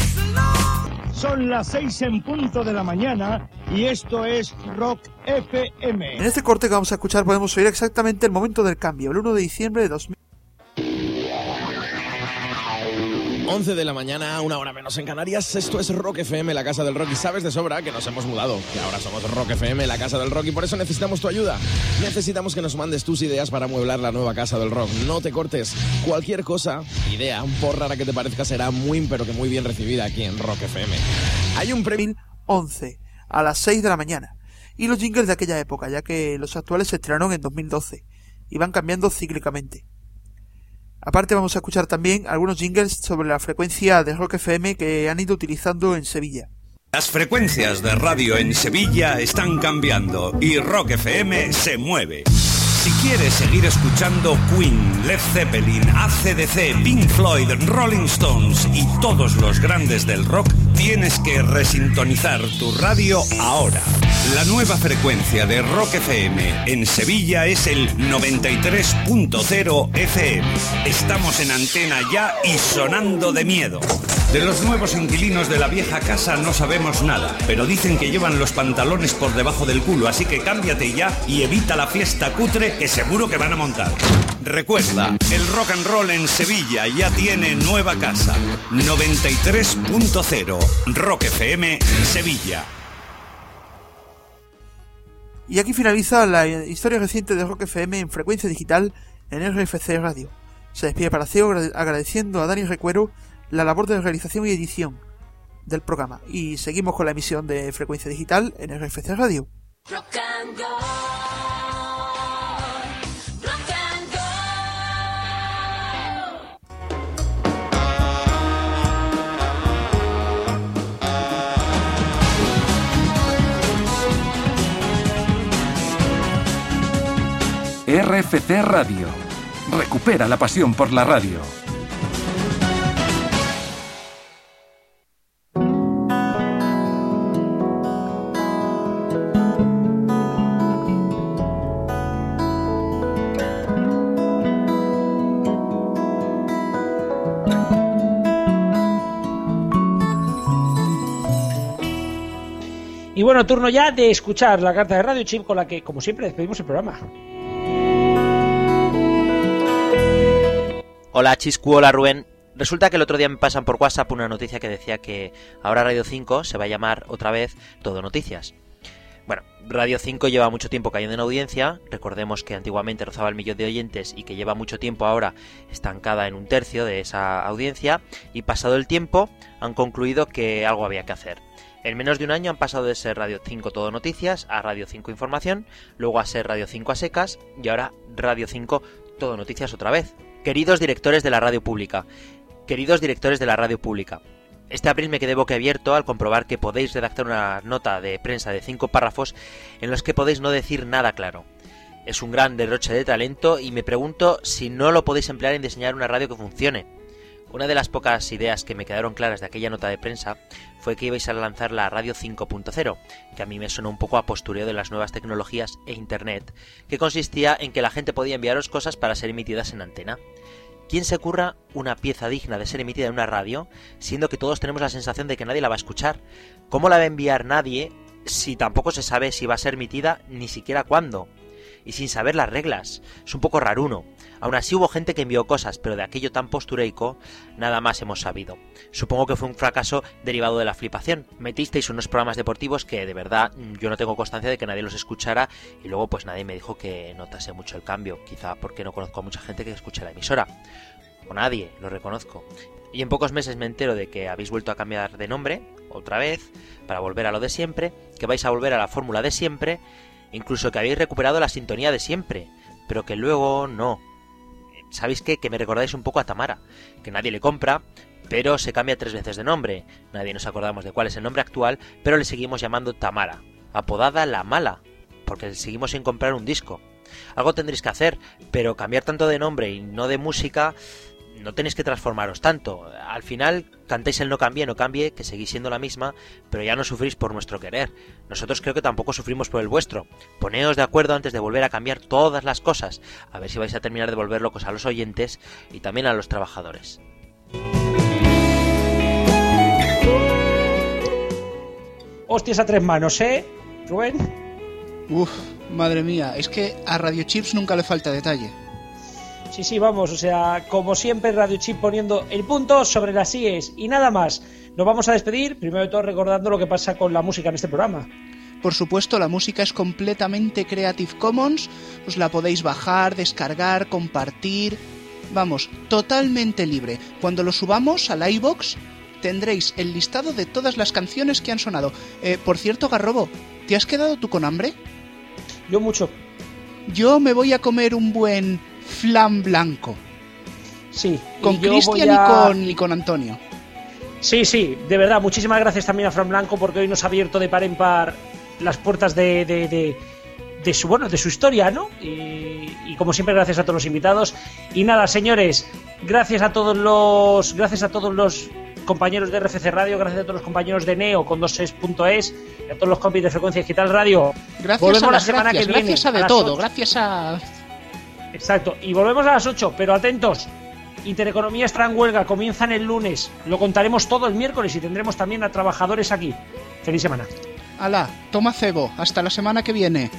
Son las seis en punto de la mañana y esto es Rock FM. En este corte que vamos a escuchar podemos oír exactamente el momento del cambio, el 1 de diciembre de 2000. 11 de la mañana, una hora menos en Canarias. Esto es Rock FM, la casa del rock. Y sabes de sobra que nos hemos mudado, que ahora somos Rock FM, la casa del rock. Y por eso necesitamos tu ayuda. Necesitamos que nos mandes tus ideas para amueblar la nueva casa del rock. No te cortes. Cualquier cosa, idea, por rara que te parezca, será muy, pero que muy bien recibida aquí en Rock FM. Hay un premio. 11 a las 6 de la mañana. Y los jingles de aquella época, ya que los actuales se estrenaron en 2012 y van cambiando cíclicamente. Aparte vamos a escuchar también algunos jingles sobre la frecuencia de Rock FM que han ido utilizando en Sevilla. Las frecuencias de radio en Sevilla están cambiando y Rock FM se mueve. Si quieres seguir escuchando Queen, Led Zeppelin, ACDC, Pink Floyd, Rolling Stones y todos los grandes del rock, tienes que resintonizar tu radio ahora. La nueva frecuencia de Rock FM en Sevilla es el 93.0 FM. Estamos en antena ya y sonando de miedo. De los nuevos inquilinos de la vieja casa no sabemos nada, pero dicen que llevan los pantalones por debajo del culo, así que cámbiate ya y evita la fiesta cutre que seguro que van a montar. Recuerda, el rock and roll en Sevilla ya tiene nueva casa. 93.0 Rock FM Sevilla. Y aquí finaliza la historia reciente de Rock FM en frecuencia digital en RFC Radio. Se despide para CEO agradeciendo a Dani Recuero la labor de realización y edición del programa. Y seguimos con la emisión de frecuencia digital en RFC Radio. RFC Radio. Recupera la pasión por la radio. Y bueno, turno ya de escuchar la carta de Radio Chip con la que, como siempre, despedimos el programa. Hola Chiscu, hola Rubén. Resulta que el otro día me pasan por WhatsApp una noticia que decía que ahora Radio 5 se va a llamar otra vez Todo Noticias. Bueno, Radio 5 lleva mucho tiempo cayendo en audiencia, recordemos que antiguamente rozaba el millón de oyentes y que lleva mucho tiempo ahora estancada en un tercio de esa audiencia y pasado el tiempo han concluido que algo había que hacer. En menos de un año han pasado de ser Radio 5 Todo Noticias a Radio 5 Información, luego a ser Radio 5 a secas y ahora Radio 5 Todo Noticias otra vez. Queridos directores de la radio pública, queridos directores de la radio pública, este abril me quedé boquiabierto al comprobar que podéis redactar una nota de prensa de cinco párrafos en los que podéis no decir nada claro. Es un gran derroche de talento y me pregunto si no lo podéis emplear en diseñar una radio que funcione. Una de las pocas ideas que me quedaron claras de aquella nota de prensa fue que ibais a lanzar la Radio 5.0, que a mí me sonó un poco a postureo de las nuevas tecnologías e Internet, que consistía en que la gente podía enviaros cosas para ser emitidas en antena. ¿Quién se curra una pieza digna de ser emitida en una radio, siendo que todos tenemos la sensación de que nadie la va a escuchar? ¿Cómo la va a enviar nadie si tampoco se sabe si va a ser emitida ni siquiera cuándo? Y sin saber las reglas. Es un poco raruno. Aún así hubo gente que envió cosas, pero de aquello tan postureico nada más hemos sabido. Supongo que fue un fracaso derivado de la flipación. Metisteis unos programas deportivos que de verdad yo no tengo constancia de que nadie los escuchara y luego pues nadie me dijo que notase mucho el cambio, quizá porque no conozco a mucha gente que escuche la emisora. O nadie, lo reconozco. Y en pocos meses me entero de que habéis vuelto a cambiar de nombre, otra vez, para volver a lo de siempre, que vais a volver a la fórmula de siempre, incluso que habéis recuperado la sintonía de siempre, pero que luego no, ¿sabéis? Que me recordáis un poco a Tamara, que nadie le compra, pero se cambia tres veces de nombre. Nadie nos acordamos de cuál es el nombre actual, pero le seguimos llamando Tamara, apodada la mala, porque seguimos sin comprar un disco. Algo tendréis que hacer, pero cambiar tanto de nombre y no de música no tenéis que transformaros tanto. Al final cantéis el no cambie, no cambie, que seguís siendo la misma, pero ya no sufrís por nuestro querer. Nosotros creo que tampoco sufrimos por el vuestro. Poneos de acuerdo antes de volver a cambiar todas las cosas. A ver si vais a terminar de volver locos a los oyentes y también a los trabajadores. Hostias a tres manos, ¿eh, Rubén? Uf, madre mía, es que a Radio Chips nunca le falta detalle. Sí, sí, vamos, o sea, como siempre Radio Chip poniendo el punto sobre las IES y nada más. Nos vamos a despedir, primero de todo recordando lo que pasa con la música en este programa. Por supuesto, la música es completamente Creative Commons, os la podéis bajar, descargar, compartir. Vamos, totalmente libre. Cuando lo subamos a la iBox tendréis el listado de todas las canciones que han sonado. Eh, por cierto, Garrobo, ¿te has quedado tú con hambre? Yo mucho. Yo me voy a comer un buen flan blanco. Sí. Con Cristian a- y, con, y con Antonio. Sí, sí, de verdad, muchísimas gracias también a Fran Blanco porque hoy nos ha abierto de par en par las puertas de, de, de- de su bueno, de su historia, ¿no? Y, y como siempre, gracias a todos los invitados. Y nada, señores, gracias a todos los. Gracias a todos los compañeros de RFC Radio, gracias a todos los compañeros de Neo con 26.es y a todos los compis de Frecuencia Digital Radio. Gracias Volvemos a la semana gracias, que viene. gracias a de todo, gracias a... Exacto, y volvemos a las 8, pero atentos. Intereconomía estará en huelga, comienzan el lunes. Lo contaremos todo el miércoles y tendremos también a trabajadores aquí. Feliz semana. Alá, toma cebo, hasta la semana que viene.